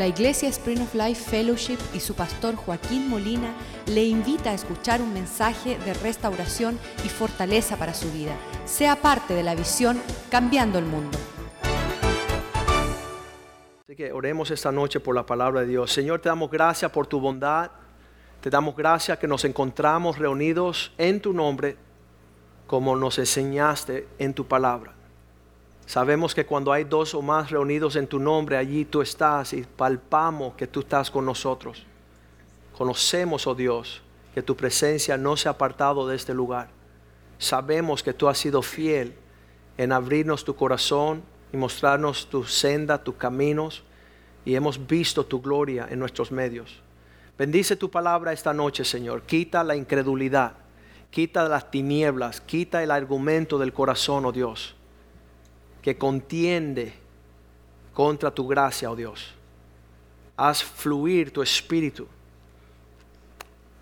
La Iglesia Spring of Life Fellowship y su pastor Joaquín Molina le invita a escuchar un mensaje de restauración y fortaleza para su vida. Sea parte de la visión Cambiando el Mundo. Así que oremos esta noche por la palabra de Dios. Señor, te damos gracias por tu bondad. Te damos gracias que nos encontramos reunidos en tu nombre como nos enseñaste en tu palabra. Sabemos que cuando hay dos o más reunidos en tu nombre, allí tú estás y palpamos que tú estás con nosotros. Conocemos, oh Dios, que tu presencia no se ha apartado de este lugar. Sabemos que tú has sido fiel en abrirnos tu corazón y mostrarnos tu senda, tus caminos, y hemos visto tu gloria en nuestros medios. Bendice tu palabra esta noche, Señor. Quita la incredulidad, quita las tinieblas, quita el argumento del corazón, oh Dios que contiende contra tu gracia, oh Dios. Haz fluir tu espíritu.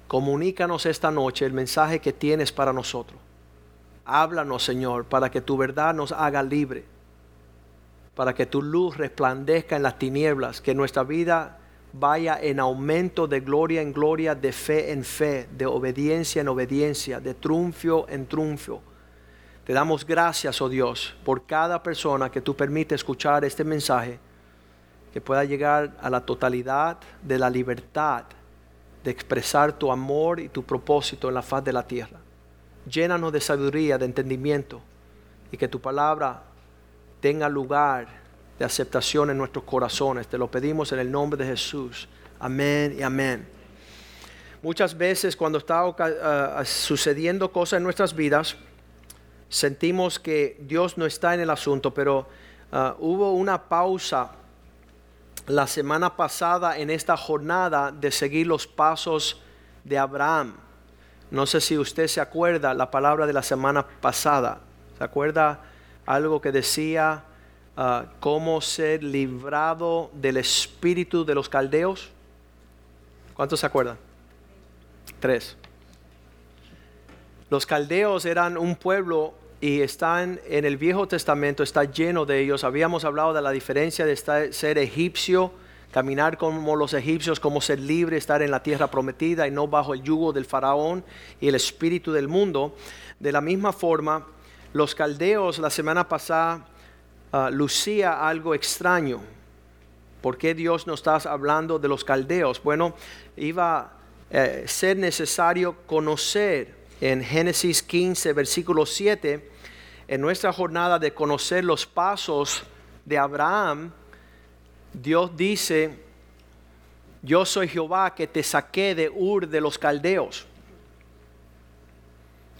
Comunícanos esta noche el mensaje que tienes para nosotros. Háblanos, Señor, para que tu verdad nos haga libre, para que tu luz resplandezca en las tinieblas, que nuestra vida vaya en aumento de gloria en gloria, de fe en fe, de obediencia en obediencia, de triunfo en triunfo te damos gracias, oh Dios, por cada persona que tú permites escuchar este mensaje, que pueda llegar a la totalidad de la libertad de expresar tu amor y tu propósito en la faz de la tierra. Llénanos de sabiduría, de entendimiento, y que tu palabra tenga lugar de aceptación en nuestros corazones. Te lo pedimos en el nombre de Jesús. Amén y amén. Muchas veces cuando está uh, sucediendo cosas en nuestras vidas, sentimos que Dios no está en el asunto, pero uh, hubo una pausa la semana pasada en esta jornada de seguir los pasos de Abraham. No sé si usted se acuerda la palabra de la semana pasada. ¿Se acuerda algo que decía uh, cómo ser librado del espíritu de los caldeos? ¿Cuántos se acuerdan? Tres. Los caldeos eran un pueblo y están en el Viejo Testamento, está lleno de ellos. Habíamos hablado de la diferencia de ser egipcio, caminar como los egipcios, como ser libre, estar en la tierra prometida y no bajo el yugo del faraón y el espíritu del mundo. De la misma forma, los caldeos la semana pasada uh, lucía algo extraño. ¿Por qué Dios nos está hablando de los caldeos? Bueno, iba a eh, ser necesario conocer en Génesis 15, versículo 7, en nuestra jornada de conocer los pasos de Abraham, Dios dice, yo soy Jehová que te saqué de Ur de los caldeos.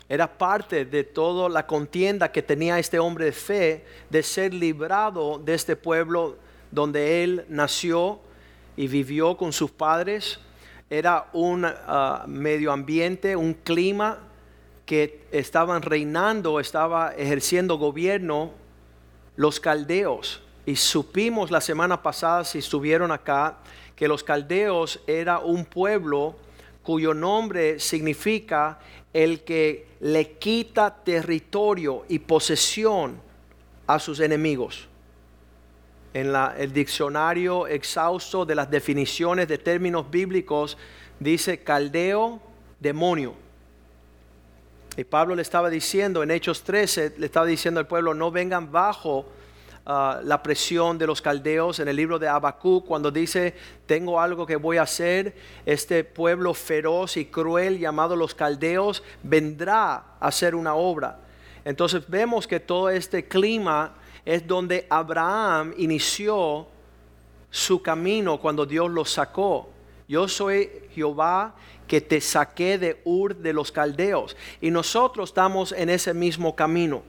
Era parte de toda la contienda que tenía este hombre de fe de ser librado de este pueblo donde él nació y vivió con sus padres. Era un ah, medio ambiente, un clima que estaban reinando, estaba ejerciendo gobierno los caldeos. Y supimos la semana pasada, si estuvieron acá, que los caldeos era un pueblo cuyo nombre significa el que le quita territorio y posesión a sus enemigos. En el diccionario exhausto de las definiciones de términos bíblicos dice caldeo, demonio. Y Pablo le estaba diciendo en Hechos 13, le estaba diciendo al pueblo, no vengan bajo ah, la presión de los caldeos. En el libro de Habacuc, cuando dice, tengo algo que voy a hacer, este pueblo feroz y cruel llamado los caldeos vendrá a hacer una obra. Entonces vemos que todo este clima es donde Abraham inició su camino cuando Dios lo sacó. Yo soy Jehová que te saqué de Ur de los Caldeos. Y nosotros estamos en ese mismo camino.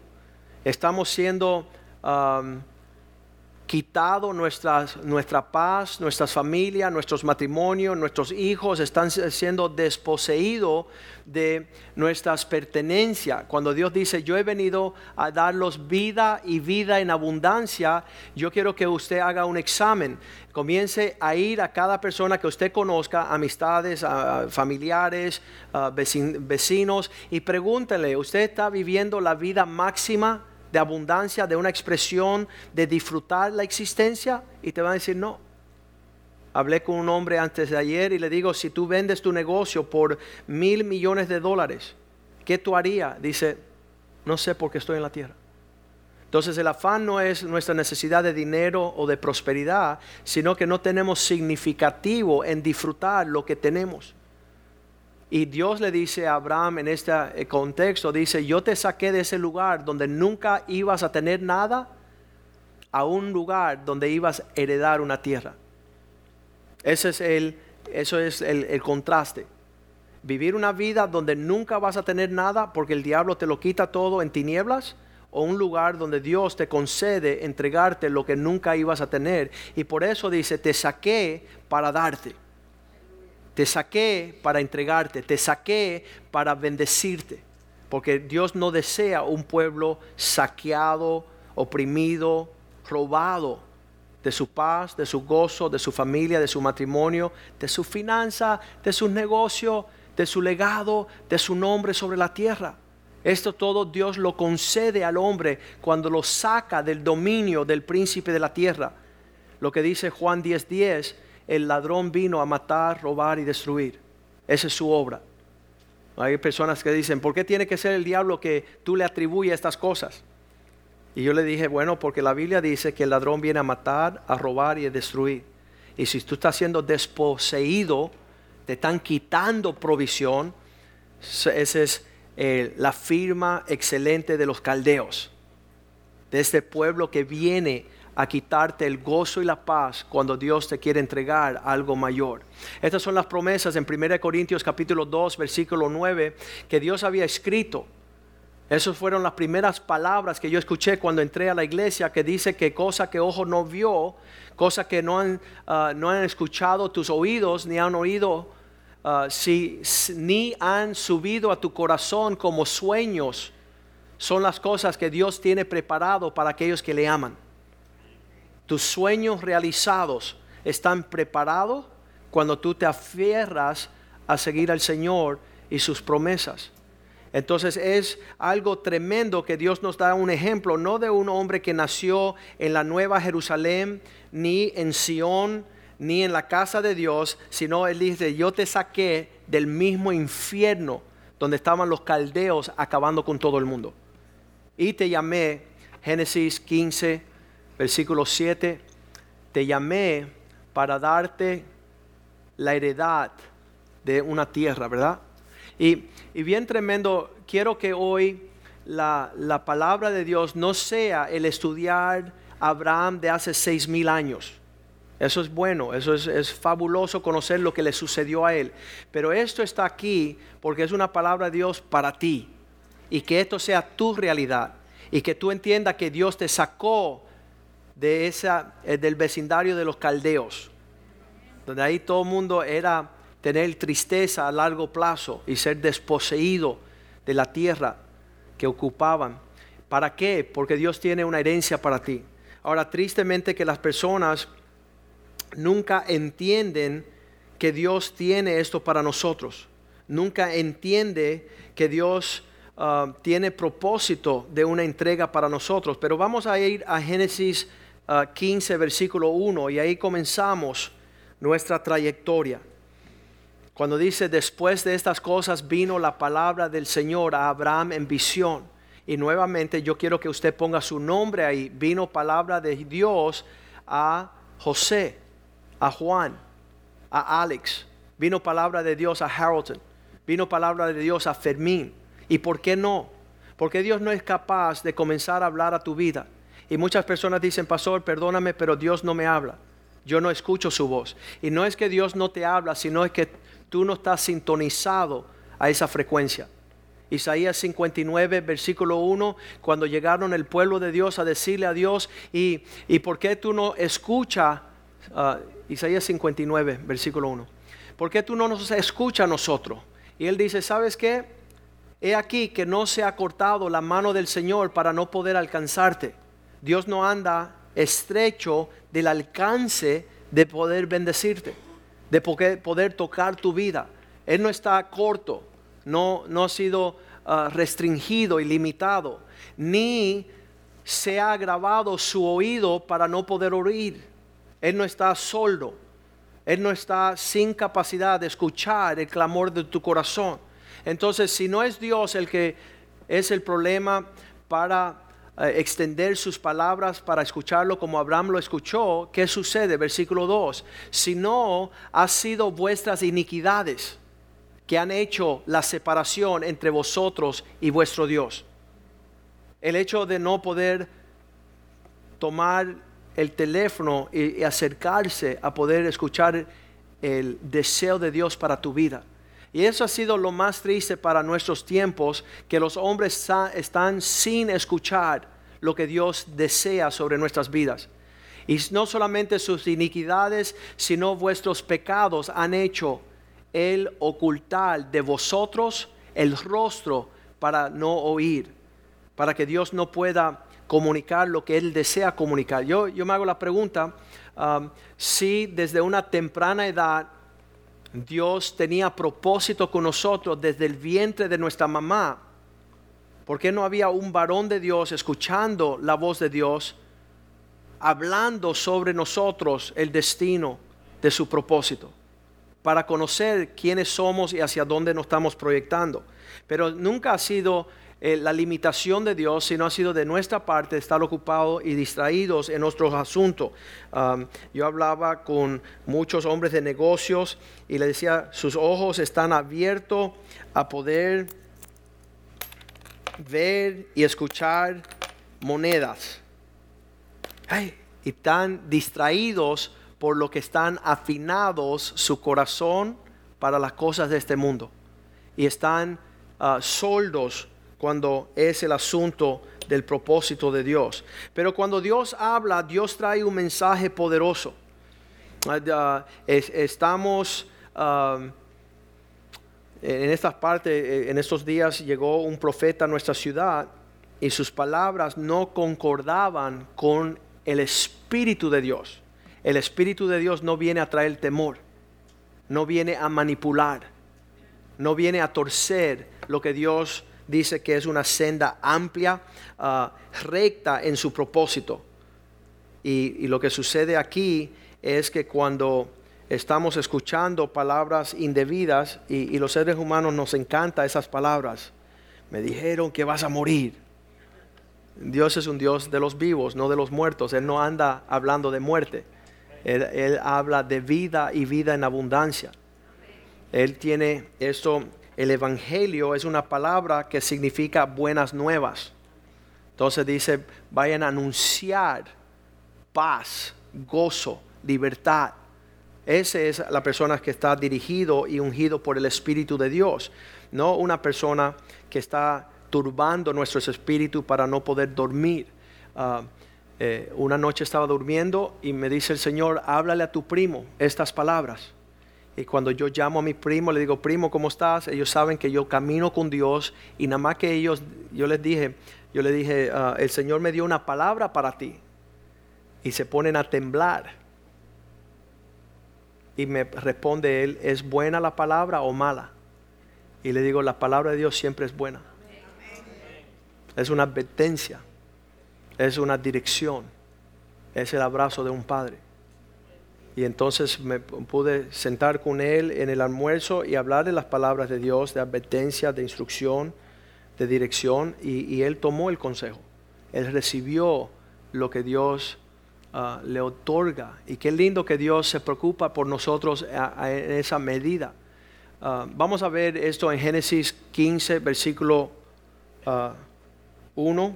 Estamos siendo um, quitado nuestra paz, nuestras familias, nuestros matrimonios, nuestros hijos están siendo desposeídos de nuestras pertenencias. Cuando Dios dice, yo he venido a darlos vida y vida en abundancia, yo quiero que usted haga un examen. Comience a ir a cada persona que usted conozca, amistades, familiares, vecinos, y pregúntele, ¿usted está viviendo la vida máxima? De abundancia, de una expresión de disfrutar la existencia y te van a decir no. Hablé con un hombre antes de ayer y le digo, si tú vendes tu negocio por mil millones de dólares, ¿qué tú harías? Dice, no sé por qué estoy en la tierra. Entonces el afán no es nuestra necesidad de dinero o de prosperidad, sino que no tenemos significativo en disfrutar lo que tenemos. Y Dios le dice a Abraham en este eh, contexto, dice, yo te saqué de ese lugar donde nunca ibas a tener nada a un lugar donde ibas a heredar una tierra. Ese es el, eso es el, el contraste. Vivir una vida donde nunca vas a tener nada porque el diablo te lo quita todo en tinieblas o un lugar donde Dios te concede entregarte lo que nunca ibas a tener. Y por eso dice, te saqué para darte. Te saqué para entregarte, te saqué para bendecirte, porque Dios no desea un pueblo saqueado, oprimido, robado de su paz, de su gozo, de su familia, de su matrimonio, de su finanza, de su negocio, de su legado, de su nombre sobre la tierra. Esto todo Dios lo concede al hombre cuando lo saca del dominio del príncipe de la tierra. Lo que dice Juan 10:10 10, el ladrón vino a matar, robar y destruir. Esa es su obra. Hay personas que dicen, ¿por qué tiene que ser el diablo que tú le atribuyes estas cosas? Y yo le dije, bueno, porque la Biblia dice que el ladrón viene a matar, a robar y a destruir. Y si tú estás siendo desposeído, te están quitando provisión, esa es eh, la firma excelente de los caldeos, de este pueblo que viene a quitarte el gozo y la paz cuando Dios te quiere entregar algo mayor. Estas son las promesas en 1 Corintios capítulo 2 versículo 9 que Dios había escrito. Esas fueron las primeras palabras que yo escuché cuando entré a la iglesia que dice que cosa que ojo no vio, cosa que no han, ah, no han escuchado tus oídos ni han oído, ah, si, ni han subido a tu corazón como sueños, son las cosas que Dios tiene preparado para aquellos que le aman tus sueños realizados están preparados cuando tú te afierras a seguir al Señor y sus promesas. Entonces es algo tremendo que Dios nos da un ejemplo, no de un hombre que nació en la Nueva Jerusalén, ni en Sión, ni en la casa de Dios, sino Él dice, yo te saqué del mismo infierno donde estaban los caldeos acabando con todo el mundo. Y te llamé, Génesis 15, versículo 7, te llamé para darte la heredad de una tierra, ¿verdad? Y, bien tremendo, quiero que hoy la, palabra de Dios no sea el estudiar Abraham de hace seis mil años. Eso es bueno, eso es, es, fabuloso conocer lo que le sucedió a él. Pero esto está aquí porque es una palabra de Dios para ti. Y que esto sea tu realidad. Y que tú entiendas que Dios te sacó de esa, eh, del vecindario de los caldeos, donde ahí todo el mundo era tener tristeza a largo plazo y ser desposeído de la tierra que ocupaban. ¿Para qué? Porque Dios tiene una herencia para ti. Ahora, tristemente que las personas nunca entienden que Dios tiene esto para nosotros. Nunca entiende que Dios ah, tiene propósito de una entrega para nosotros. Pero vamos a ir a Génesis 15, versículo 1, y ahí comenzamos nuestra trayectoria. Cuando dice, después de estas cosas vino la palabra del Señor a Abraham en visión. Y nuevamente yo quiero que usted ponga su nombre ahí. Vino palabra de Dios a José, a Juan, a Alex. Vino palabra de Dios a Harrelton. Vino palabra de Dios a Fermín. ¿Y por qué no? Porque Dios no es capaz de comenzar a hablar a tu vida y muchas personas dicen, pastor, perdóname, pero Dios no me habla. Yo no escucho su voz. Y no es que Dios no te habla, sino es que tú no estás sintonizado a esa frecuencia. Isaías 59, versículo 1, cuando llegaron el pueblo de Dios a decirle a Dios, ¿y, y por qué tú no escuchas? Ah, Isaías 59, versículo 1. ¿Por qué tú no nos escuchas a nosotros? Y él dice, ¿sabes qué? He aquí que no se ha cortado la mano del Señor para no poder alcanzarte Dios no anda estrecho del alcance de poder bendecirte, de poder, tocar tu vida. Él no está corto, no, no ha sido ah, restringido y limitado, ni se ha agravado su oído para no poder oír. Él no está sordo. Él no está sin capacidad de escuchar el clamor de tu corazón. Entonces, si no es Dios el que es el problema para extender sus palabras para escucharlo como Abraham lo escuchó, ¿qué sucede? Versículo 2. Si no ha sido vuestras iniquidades que han hecho la separación entre vosotros y vuestro Dios. El hecho de no poder tomar el teléfono y, acercarse a poder escuchar el deseo de Dios para tu vida. Y eso ha sido lo más triste para nuestros tiempos, que los hombres están sin escuchar lo que Dios desea sobre nuestras vidas. Y no solamente sus iniquidades, sino vuestros pecados han hecho el ocultar de vosotros el rostro para no oír, para que Dios no pueda comunicar lo que Él desea comunicar. Yo, yo me hago la pregunta, si desde una temprana edad Dios tenía propósito con nosotros desde el vientre de nuestra mamá, ¿por qué no había un varón de Dios escuchando la voz de Dios, hablando sobre nosotros el destino de su propósito? para conocer quiénes somos y hacia dónde nos estamos proyectando. Pero nunca ha sido eh, la limitación de Dios, sino ha sido de nuestra parte estar ocupados y distraídos en nuestros asuntos. yo hablaba con muchos hombres de negocios y le decía, sus ojos están abiertos a poder ver y escuchar monedas. y están distraídos por lo que están afinados su corazón para las cosas de este mundo. Y están uh, soldos cuando es el asunto del propósito de Dios. Pero cuando Dios habla, Dios trae un mensaje poderoso. Ah, estamos en estas partes, eh, en estos días llegó un profeta a nuestra ciudad y sus palabras no concordaban con el Espíritu de Dios. El Espíritu de Dios no viene a traer temor, no viene a manipular, no viene a torcer lo que Dios dice que es una senda amplia, ah, recta en su propósito. Y, lo que sucede aquí es que cuando estamos escuchando palabras indebidas y, los seres humanos nos encanta esas palabras. Me dijeron que vas a morir. Dios es un Dios de los vivos, no de los muertos. Él no anda hablando de muerte. Él, habla de vida y vida en abundancia. Él tiene esto, el Evangelio es una palabra que significa buenas nuevas. Entonces dice, vayan a anunciar paz, gozo, libertad. Esa es la persona que está dirigido y ungido por el Espíritu de Dios, no una persona que está turbando nuestros espíritus para no poder dormir. Ah, eh, una noche estaba durmiendo y me dice el Señor, háblale a tu primo estas palabras. Y cuando yo llamo a mi primo, le digo, primo, ¿cómo estás? Ellos saben que yo camino con Dios y nada más que ellos, yo les dije, yo le dije, ah, el Señor me dio una palabra para ti. Y se ponen a temblar. Y me responde él, ¿es buena la palabra o mala? Y le digo, la palabra de Dios siempre es buena. Es una advertencia es una dirección, es el abrazo de un padre. Y entonces me pude sentar con él en el almuerzo y hablar de las palabras de Dios, de advertencia, de instrucción, de dirección, y, él tomó el consejo. Él recibió lo que Dios ah, le otorga. Y qué lindo que Dios se preocupa por nosotros en esa medida. Ah, vamos a ver esto en Génesis 15, versículo 1. Ah,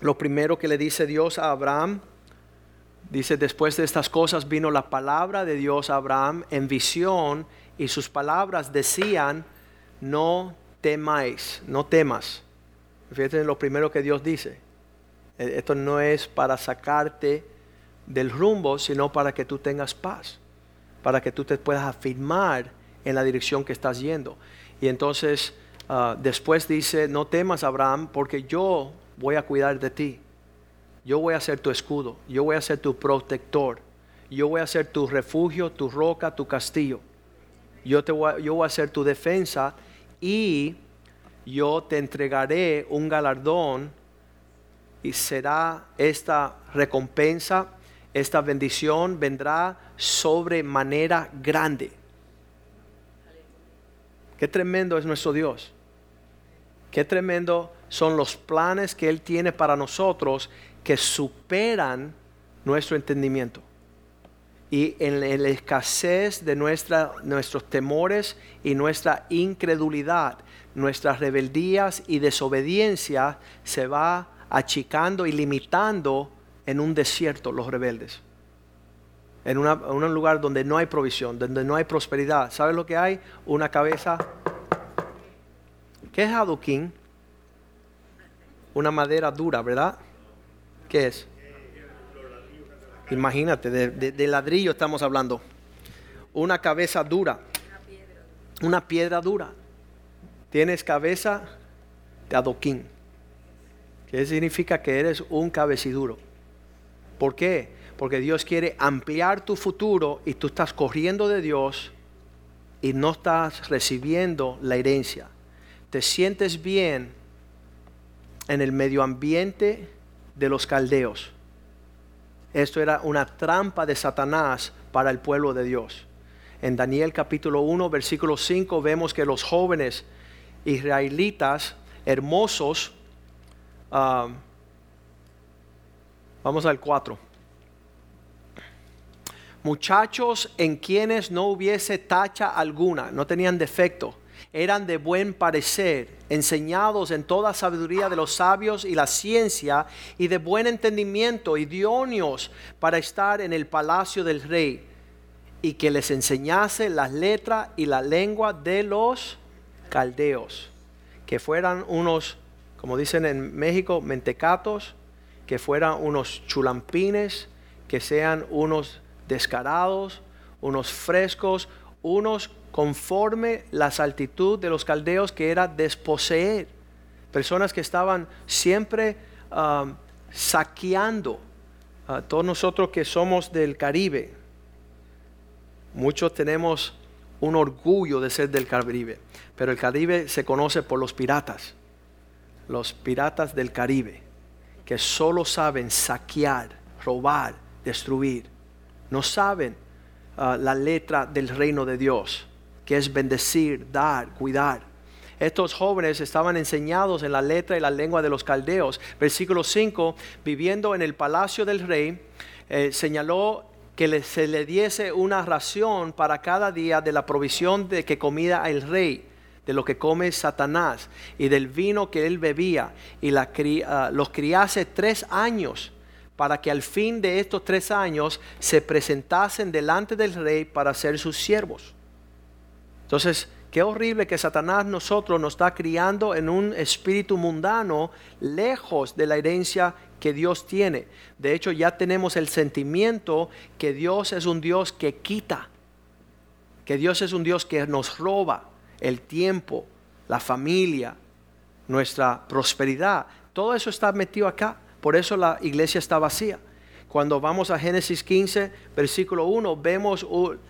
lo primero que le dice Dios a Abraham, dice, después de estas cosas vino la palabra de Dios a Abraham en visión y sus palabras decían, no temáis, no temas. Fíjate lo primero que Dios dice. E, esto no es para sacarte del rumbo, sino para que tú tengas paz, para que tú te puedas afirmar en la dirección que estás yendo. Y entonces ah, después dice, no temas Abraham, porque yo voy a cuidar de ti. Yo voy a ser tu escudo, yo voy a ser tu protector, yo voy a ser tu refugio, tu roca, tu castillo. Yo, te voy, yo voy a ser tu defensa y yo te entregaré un galardón y será esta recompensa esta bendición vendrá sobre manera grande. Qué tremendo es nuestro Dios. Qué tremendo son los planes que Él tiene para nosotros que superan nuestro entendimiento. Y en la escasez de nuestros temores y nuestra incredulidad, nuestras rebeldías y desobediencia se va achicando y limitando en un desierto los rebeldes. En, un lugar donde no hay provisión, donde no hay prosperidad. ¿Sabes lo que hay? Una cabeza. ¿Qué es adoquín? Una madera dura, ¿verdad? ¿Qué es? Imagínate, de, ladrillo estamos hablando. Una cabeza dura. Una piedra dura. Tienes cabeza de adoquín. ¿Qué significa que eres un cabeciduro? ¿Por qué? Porque Dios quiere ampliar tu futuro y tú estás corriendo de Dios y no estás recibiendo la herencia. Te sientes bien en el medio ambiente de los caldeos. Esto era una trampa de Satanás para el pueblo de Dios. En Daniel capítulo 1, versículo 5 vemos que los jóvenes israelitas hermosos, ah, Vamos al 4. Muchachos en quienes no hubiese tacha alguna, no tenían defecto, eran de buen parecer, enseñados en toda sabiduría de los sabios y la ciencia, y de buen entendimiento, idóneos para estar en el palacio del rey, y que les enseñase las letras y la lengua de los caldeos, que fueran unos, como dicen en México, mentecatos, que fueran unos chulampines, que sean unos descarados, unos frescos, unos conforme la saltitud de los caldeos que era desposeer. Personas que estaban siempre um, saqueando. a todos nosotros que somos del Caribe, muchos tenemos un orgullo de ser del Caribe, pero el Caribe se conoce por los piratas, los piratas del Caribe que solo saben saquear, robar, destruir. No saben ah, la letra del reino de Dios, que es bendecir, dar, cuidar. Estos jóvenes estaban enseñados en la letra y la lengua de los caldeos. Versículo 5, viviendo en el palacio del rey, eh, señaló que se le diese una ración para cada día de la provisión de que comida el rey de lo que come Satanás y del vino que él bebía y ah, los criase tres años para que al fin de estos tres años se presentasen delante del rey para ser sus siervos. Entonces, qué horrible que Satanás nosotros nos está criando en un espíritu mundano lejos de la herencia que Dios tiene. De hecho, ya tenemos el sentimiento que Dios es un Dios que quita, que Dios es un Dios que nos roba el tiempo, la familia, nuestra prosperidad. Todo eso está metido acá. Por eso la iglesia está vacía. Cuando vamos a Génesis 15, versículo 1, vemos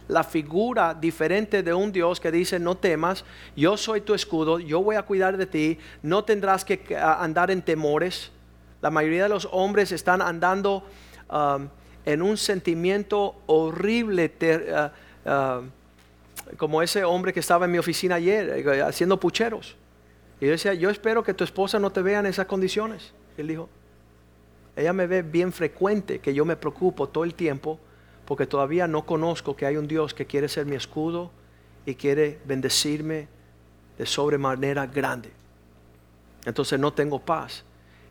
la figura diferente de un Dios que dice, no temas, yo soy tu escudo, yo voy a cuidar de ti, no tendrás que andar en temores. La mayoría de los hombres están andando um, en un sentimiento horrible. Uh, uh, como ese hombre que estaba en mi oficina ayer eh, haciendo pucheros. Y yo decía, yo espero que tu esposa no te vea en esas condiciones. él dijo, ella me ve bien frecuente que yo me preocupo todo el tiempo porque todavía no conozco que hay un Dios que quiere ser mi escudo y quiere bendecirme de sobremanera grande. Entonces no tengo paz.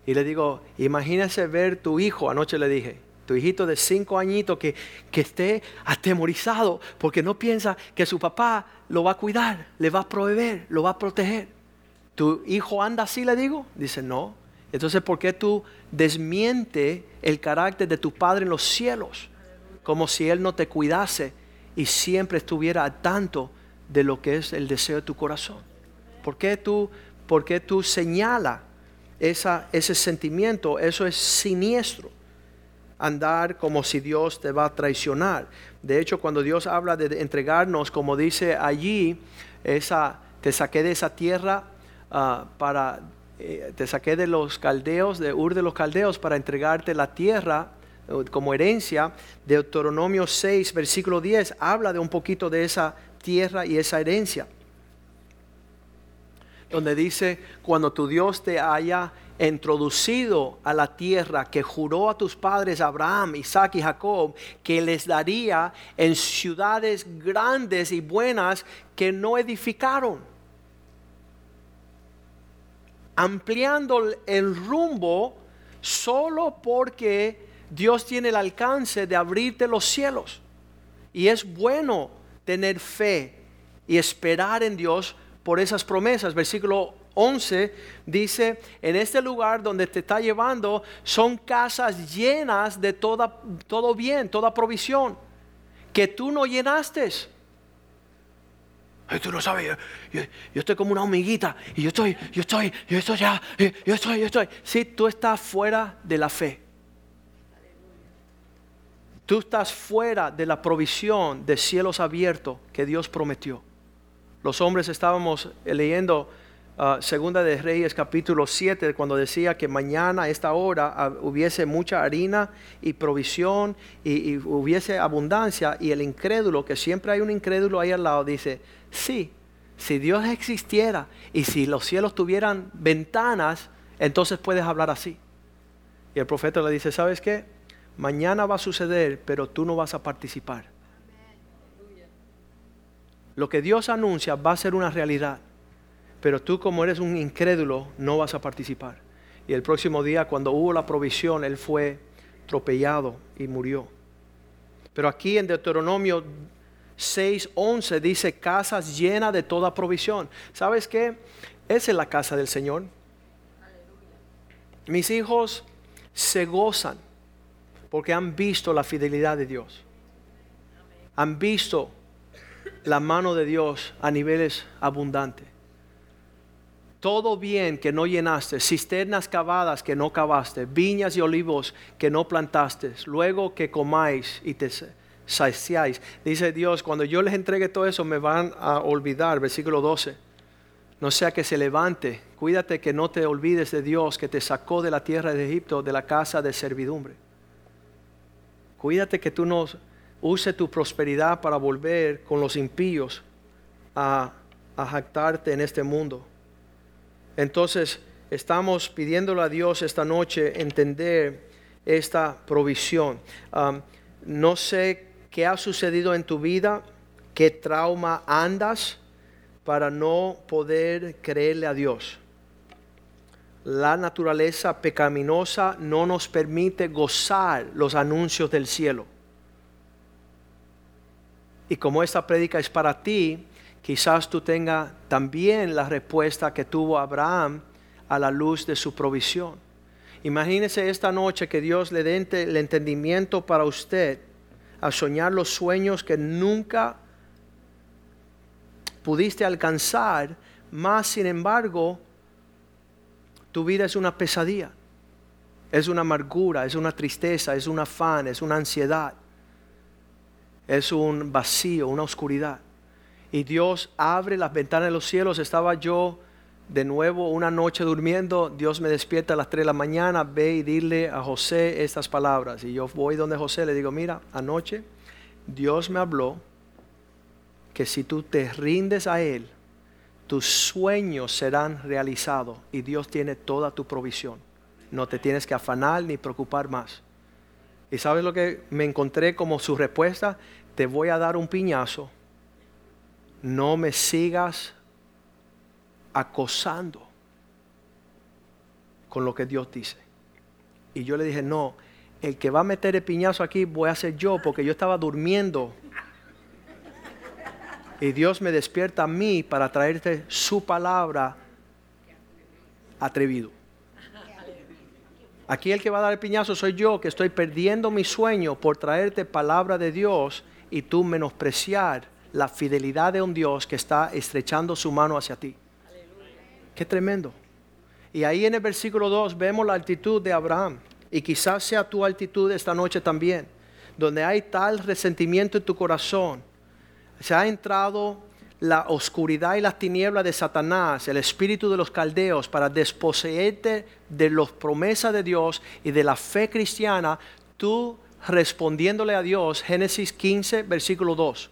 Y le digo, imagínese ver tu hijo, anoche le dije, tu hijito de cinco añitos que, que esté atemorizado porque no piensa que su papá lo va a cuidar, le va a proveer, lo va a proteger. ¿Tu hijo anda así, le digo? Dice, no. Entonces, ¿por qué tú desmiente el carácter de tu Padre en los cielos? Como si Él no te cuidase y siempre estuviera al tanto de lo que es el deseo de tu corazón. ¿Por qué tú, por qué tú señala ese sentimiento? Eso es siniestro andar como si Dios te va a traicionar. De hecho, cuando Dios habla de entregarnos, como dice allí, te saqué de esa tierra ah, para, te saqué de los caldeos, de Ur de los caldeos, para entregarte la tierra eh, como herencia. Deuteronomio 6, versículo 10, habla de un poquito de esa tierra y esa herencia. Donde dice, cuando tu Dios te haya introducido a la tierra que juró a tus padres Abraham, Isaac y Jacob, que les daría en ciudades grandes y buenas que no edificaron. Ampliando el rumbo solo porque Dios tiene el alcance de abrirte los cielos. Y es bueno tener fe y esperar en Dios por esas promesas. Versículo 11 dice, en este lugar donde te está llevando son casas llenas de toda, todo bien, toda provisión, que tú no llenaste. Tú no sabes, yo, estoy como una hormiguita y yo estoy, yo estoy, yo estoy ya, yo estoy, yo estoy. Si tú estás fuera de la fe. Tú estás fuera de la provisión de cielos abiertos que Dios prometió. Los hombres estábamos leyendo Ah, segunda de Reyes capítulo 7, cuando decía que mañana a esta hora ah, hubiese mucha harina y provisión y, hubiese abundancia, y el incrédulo, que siempre hay un incrédulo ahí al lado, dice, sí, si Dios existiera y si los cielos tuvieran ventanas, entonces puedes hablar así. Y el profeta le dice, ¿sabes qué? Mañana va a suceder, pero tú no vas a participar. Lo que Dios anuncia va a ser una realidad pero tú como eres un incrédulo no vas a participar. Y el próximo día, cuando hubo la provisión, él fue atropellado y murió. Pero aquí en Deuteronomio 6:11 dice casas llenas de toda provisión. ¿Sabes qué? Esa es la casa del Señor. Mis hijos se gozan porque han visto la fidelidad de Dios. Han visto la mano de Dios a niveles abundantes todo bien que no llenaste, cisternas cavadas que no cavaste, viñas y olivos que no plantaste, luego que comáis y te saciáis. Dice Dios, cuando yo les entregue todo eso me van a olvidar, versículo 12. No sea que se levante, cuídate que no te olvides de Dios que te sacó de la tierra de Egipto, de la casa de servidumbre. Cuídate que tú no use tu prosperidad para volver con los impíos a, a jactarte en este mundo. Entonces, estamos pidiéndole a Dios esta noche entender esta provisión. no sé qué ha sucedido en tu vida, qué trauma andas para no poder creerle a Dios. La naturaleza pecaminosa no nos permite gozar los anuncios del cielo. Y como esta prédica es para ti, quizás tú tengas también la respuesta que tuvo Abraham a la luz de su provisión. Imagínese esta noche que Dios le dé el entendimiento para usted a soñar los sueños que nunca pudiste alcanzar, más sin embargo, tu vida es una pesadilla, es una amargura, es una tristeza, es un afán, es una ansiedad, es un vacío, una oscuridad y Dios abre las ventanas de los cielos. Estaba yo de nuevo una noche durmiendo, Dios me despierta a las 3 de la mañana, ve y dile a José estas palabras. Y yo voy donde José le digo, mira, anoche Dios me habló que si tú te rindes a Él, tus sueños serán realizados y Dios tiene toda tu provisión. No te tienes que afanar ni preocupar más. ¿Y sabes lo que me encontré como su respuesta? Te voy a dar un piñazo no me sigas acosando con lo que Dios dice. Y yo le dije, no, el que va a meter el piñazo aquí voy a ser yo, porque yo estaba durmiendo. Y Dios me despierta a mí para traerte su palabra atrevido. Aquí el que va a dar el piñazo soy yo, que estoy perdiendo mi sueño por traerte palabra de Dios y tú menospreciar la fidelidad de un Dios que está estrechando su mano hacia ti. Qué tremendo. Y ahí en el versículo 2 vemos la actitud de Abraham. Y quizás sea tu actitud esta noche también. Donde hay tal resentimiento en tu corazón. Se ha entrado la oscuridad y las tinieblas de Satanás, el espíritu de los caldeos, para desposeerte de las promesas de Dios y de la fe cristiana tú respondiéndole a Dios, Génesis 15, versículo 2.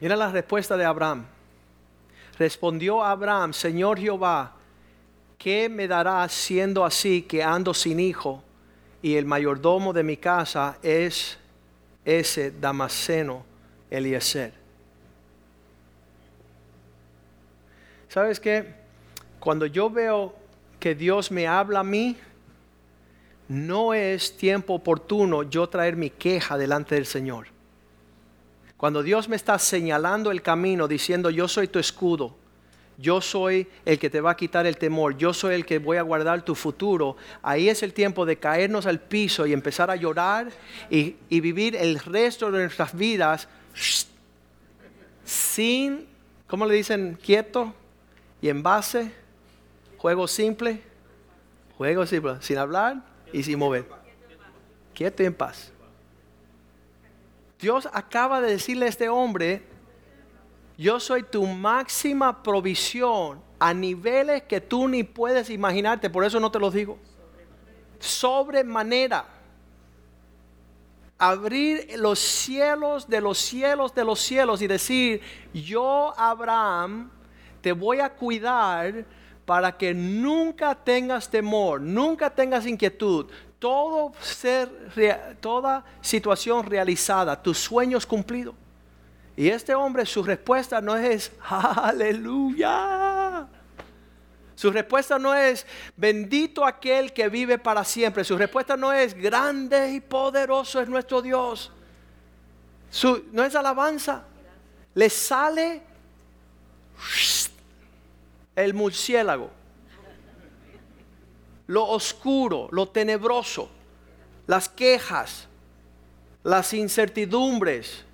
Mira la respuesta de Abraham. Respondió Abraham, Señor Jehová, ¿qué me darás siendo así que ando sin hijo y el mayordomo de mi casa es ese Damasceno Eliezer? ¿Sabes qué? Cuando yo veo que Dios me habla a mí, no es tiempo oportuno yo traer mi queja delante del Señor. Cuando Dios me está señalando el camino, diciendo, yo soy tu escudo, yo soy el que te va a quitar el temor, yo soy el que voy a guardar tu futuro, ahí es el tiempo de caernos al piso y empezar a llorar y, vivir el resto de nuestras vidas sin, ¿cómo le dicen? Quieto y en base, juego simple, juego simple, sin hablar y sin mover. Quieto y en paz. Dios acaba de decirle a este hombre, yo soy tu máxima provisión a niveles que tú ni puedes imaginarte, por eso no te lo digo. Sobremanera. Abrir los cielos de los cielos de los cielos y decir, yo Abraham te voy a cuidar para que nunca tengas temor, nunca tengas inquietud, todo ser, toda situación realizada, tus sueños cumplidos. Y este hombre, su respuesta no es aleluya. Su respuesta no es bendito aquel que vive para siempre. Su respuesta no es grande y poderoso es nuestro Dios. Su, no es alabanza. Le sale el murciélago lo oscuro, lo tenebroso, las quejas, las incertidumbres.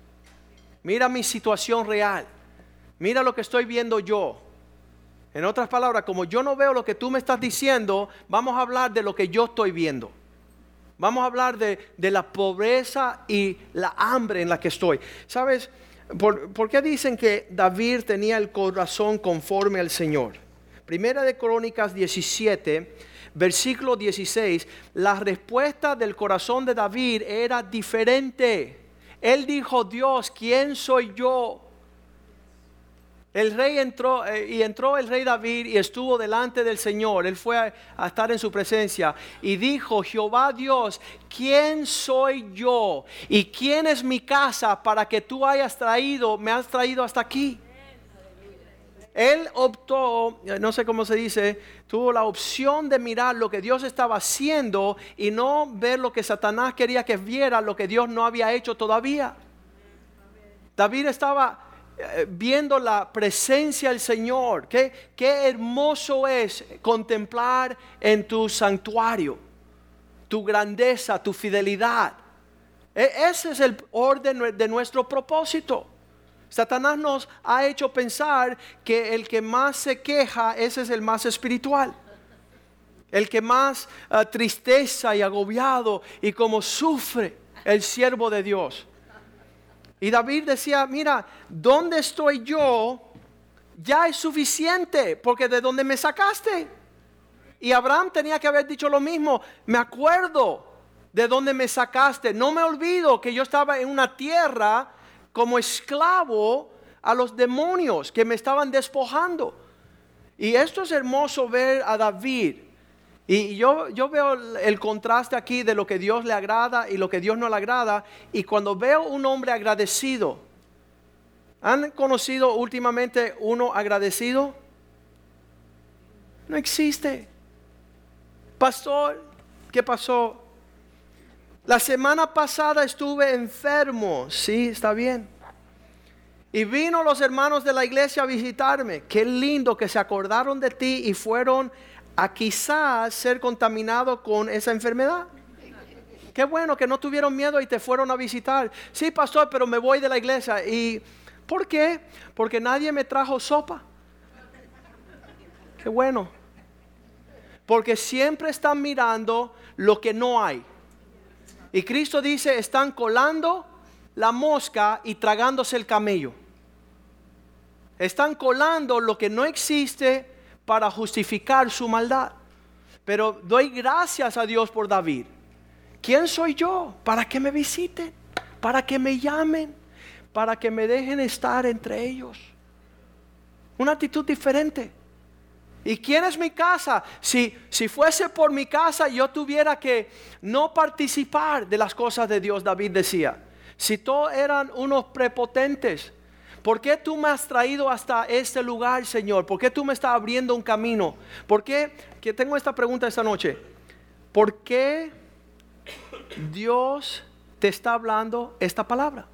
Mira mi situación real. Mira lo que estoy viendo yo. En otras palabras, como yo no veo lo que tú me estás diciendo, vamos a hablar de lo que yo estoy viendo. Vamos a hablar de, la pobreza y la hambre en la que estoy. ¿Sabes? ¿Por, ¿Por, qué dicen que David tenía el corazón conforme al Señor? Primera de Crónicas 17 versículo 16, la respuesta del corazón de David era diferente. Él dijo, Dios, ¿quién soy yo? El rey entró eh, y entró el rey David y estuvo delante del Señor. Él fue a, a, estar en su presencia y dijo, Jehová Dios, ¿quién soy yo? ¿Y quién es mi casa para que tú hayas traído, me has traído hasta aquí? Él optó, no sé cómo se dice, tuvo la opción de mirar lo que Dios estaba haciendo y no ver lo que Satanás quería que viera, lo que Dios no había hecho todavía. David estaba eh, viendo la presencia del Señor. Qué, qué hermoso es contemplar en tu santuario tu grandeza, tu fidelidad. E, ese es el orden de nuestro propósito. Satanás nos ha hecho pensar que el que más se queja, ese es el más espiritual. El que más uh, tristeza y agobiado y como sufre el siervo de Dios. Y David decía, mira, ¿dónde estoy yo? Ya es suficiente, porque de donde me sacaste. Y Abraham tenía que haber dicho lo mismo. Me acuerdo de donde me sacaste. No me olvido que yo estaba en una tierra como esclavo a los demonios que me estaban despojando. Y esto es hermoso ver a David. Y yo, yo veo el contraste aquí de lo que Dios le agrada y lo que Dios no le agrada. Y cuando veo un hombre agradecido, ¿han conocido últimamente uno agradecido? No existe. Pastor, ¿qué pasó? La semana pasada estuve enfermo, sí, está bien. Y vino los hermanos de la iglesia a visitarme. Qué lindo que se acordaron de ti y fueron a quizás ser contaminados con esa enfermedad. Qué bueno que no tuvieron miedo y te fueron a visitar. Sí, pastor, pero me voy de la iglesia. ¿Y por qué? Porque nadie me trajo sopa. Qué bueno. Porque siempre están mirando lo que no hay. Y Cristo dice, están colando la mosca y tragándose el camello. Están colando lo que no existe para justificar su maldad. Pero doy gracias a Dios por David. ¿Quién soy yo para que me visiten? Para que me llamen, para que me dejen estar entre ellos. Una actitud diferente. ¿Y quién es mi casa? Si, si fuese por mi casa, yo tuviera que no participar de las cosas de Dios, David decía. Si todos eran unos prepotentes, ¿por qué tú me has traído hasta este lugar, Señor? ¿Por qué tú me estás abriendo un camino? ¿Por qué? Que tengo esta pregunta esta noche. ¿Por qué Dios te está hablando esta palabra?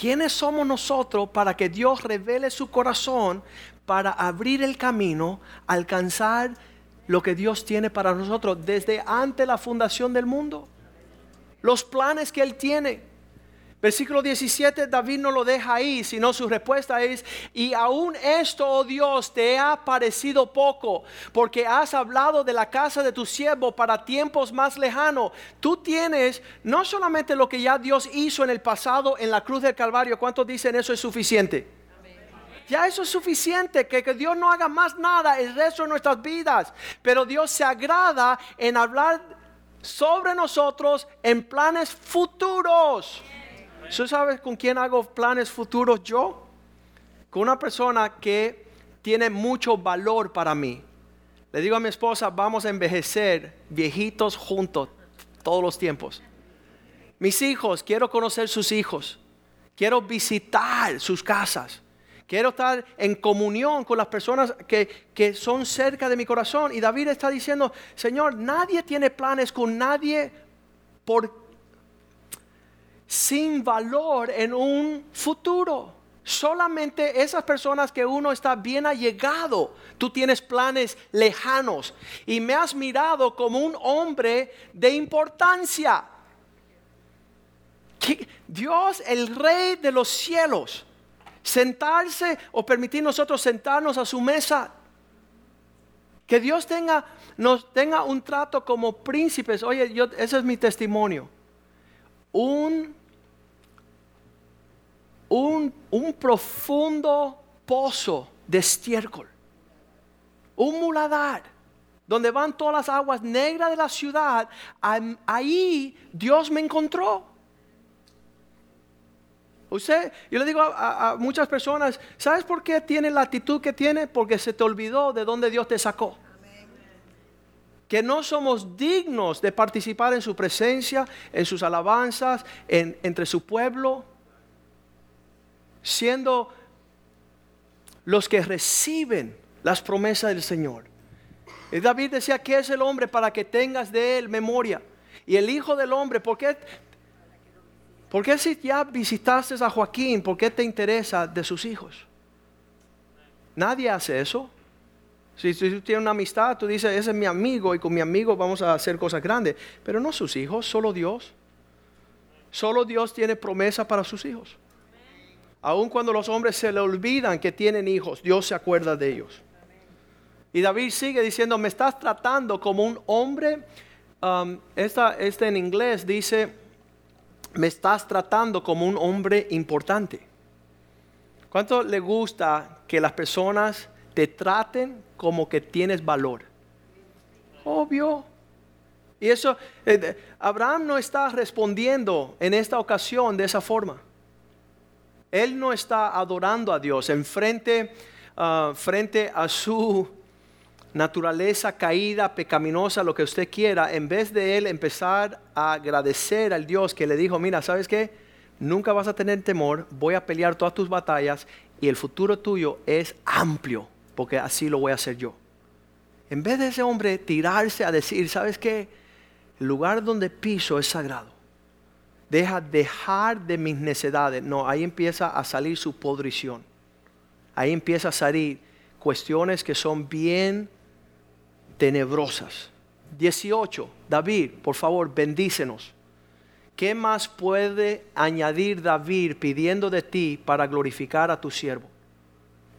¿Quiénes somos nosotros para que Dios revele su corazón para abrir el camino, alcanzar lo que Dios tiene para nosotros desde antes la fundación del mundo? Los planes que Él tiene. Versículo 17, David no lo deja ahí, sino su respuesta es, y aún esto, oh Dios, te ha parecido poco, porque has hablado de la casa de tu siervo para tiempos más lejanos. Tú tienes no solamente lo que ya Dios hizo en el pasado en la cruz del Calvario, ¿cuántos dicen eso es suficiente? Ya eso es suficiente, que, que, Dios no haga más nada el resto de nuestras vidas. Pero Dios se agrada en hablar sobre nosotros en planes futuros. ¿Tú sabes con quién hago planes futuros yo? Con una persona que tiene mucho valor para mí. Le digo a mi esposa, vamos a envejecer viejitos juntos todos los tiempos. Mis hijos, quiero conocer sus hijos. Quiero visitar sus casas. Quiero estar en comunión con las personas que, que, son cerca de mi corazón. Y David está diciendo, Señor, nadie tiene planes con nadie por sin valor en un futuro. Solamente esas personas que uno está bien allegado, tú tienes planes lejanos y me has mirado como un hombre de importancia. Dios, el rey de los cielos, sentarse o permitir nosotros sentarnos a su mesa. Que Dios tenga, nos tenga un trato como príncipes. Oye, yo, ese es mi testimonio. Un un, profundo pozo de estiércol, un muladar, donde van todas las aguas negras de la ciudad, ahí Dios me encontró. Usted, yo le digo a, muchas personas, ¿sabes por qué tiene la actitud que tiene? Porque se te olvidó de dónde Dios te sacó. Que no somos dignos de participar en su presencia, en sus alabanzas, en, entre su pueblo siendo los que reciben las promesas del Señor. David decía, ¿qué es el hombre para que tengas de él memoria? Y el Hijo del Hombre, ¿por qué, ¿por qué si ya visitaste a Joaquín, por qué te interesa de sus hijos? Nadie hace eso. Si, tú tienes una amistad, tú dices, ese es mi amigo y con mi amigo vamos a hacer cosas grandes. Pero no sus hijos, solo Dios. Solo Dios tiene promesa para sus hijos. Aun cuando los hombres se le olvidan que tienen hijos, Dios se acuerda de ellos. Y David sigue diciendo, me estás tratando como un hombre. Um, esta, este en inglés dice, me estás tratando como un hombre importante. ¿Cuánto le gusta que las personas te traten como que tienes valor? Obvio. Y eso, eh, Abraham no está respondiendo en esta ocasión de esa forma. Él no está adorando a Dios en frente, ah, frente a su naturaleza caída, pecaminosa, lo que usted quiera, en vez de él empezar a agradecer al Dios que le dijo, mira, ¿sabes qué? Nunca vas a tener temor, voy a pelear todas tus batallas y el futuro tuyo es amplio, porque así lo voy a hacer yo. En vez de ese hombre tirarse a decir, ¿sabes qué? El lugar donde piso es sagrado deja dejar de mis necedades. No, ahí empieza a salir su podrición. Ahí empieza a salir cuestiones que son bien tenebrosas. 18. David, por favor, bendícenos. ¿Qué más puede añadir David pidiendo de ti para glorificar a tu siervo?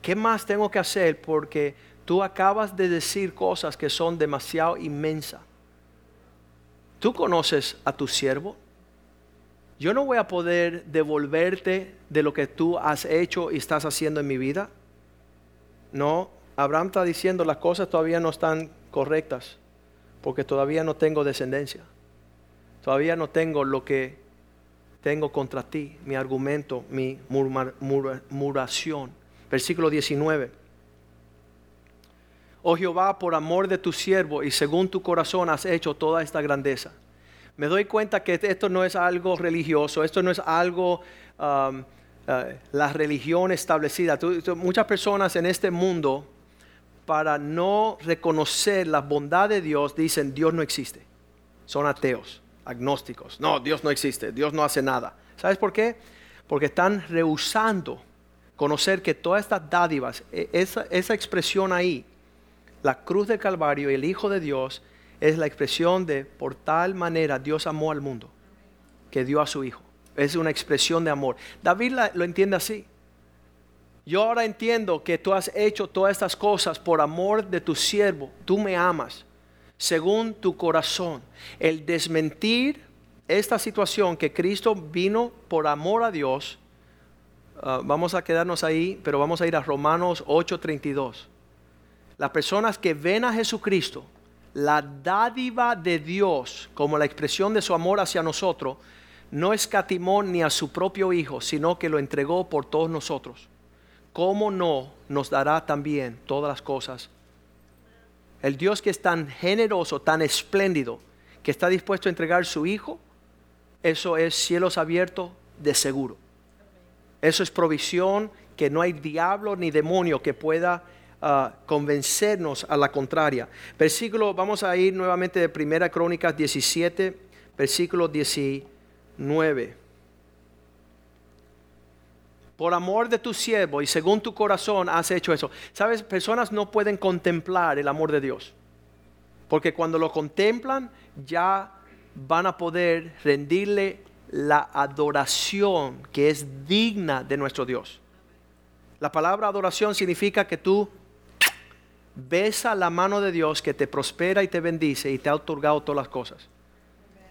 ¿Qué más tengo que hacer? Porque tú acabas de decir cosas que son demasiado inmensas. ¿Tú conoces a tu siervo? yo no voy a poder devolverte de lo que tú has hecho y estás haciendo en mi vida. No, Abraham está diciendo las cosas todavía no están correctas, porque todavía no tengo descendencia. Todavía no tengo lo que tengo contra ti, mi argumento, mi murmuración. Versículo 19. Oh Jehová, por amor de tu siervo y según tu corazón has hecho toda esta grandeza. Me doy cuenta que esto no es algo religioso, esto no es algo, um, uh, la religión establecida. muchas personas en este mundo, para no reconocer la bondad de Dios, dicen Dios no existe. Son ateos, agnósticos. No, Dios no existe, Dios no hace nada. ¿Sabes por qué? Porque están rehusando conocer que todas estas dádivas, e, esa, esa expresión ahí, la cruz del Calvario y el Hijo de Dios, es la expresión de por tal manera Dios amó al mundo que dio a su Hijo. Es una expresión de amor. David lo entiende así. Yo ahora entiendo que tú has hecho todas estas cosas por amor de tu siervo. Tú me amas según tu corazón. El desmentir esta situación que Cristo vino por amor a Dios. Ah, vamos a quedarnos ahí, pero vamos a ir a Romanos 8:32. Las personas que ven a Jesucristo, la dádiva de Dios como la expresión de su amor hacia nosotros, no escatimó ni a su propio Hijo, sino que lo entregó por todos nosotros. ¿Cómo no nos dará también todas las cosas? El Dios que es tan generoso, tan espléndido, que está dispuesto a entregar su Hijo, eso es cielos abiertos de seguro. Eso es provisión que no hay diablo ni demonio que pueda convencernos a la contraria. Versículo, vamos a ir nuevamente de Primera Crónicas 17, versículo 19. Por amor de tu siervo y según tu corazón has hecho eso. Sabes, personas no pueden contemplar el amor de Dios. Porque cuando lo contemplan ya van a poder rendirle la adoración que es digna de nuestro Dios. La palabra adoración significa que tú besa la mano de Dios que te prospera y te bendice y te ha otorgado todas las cosas.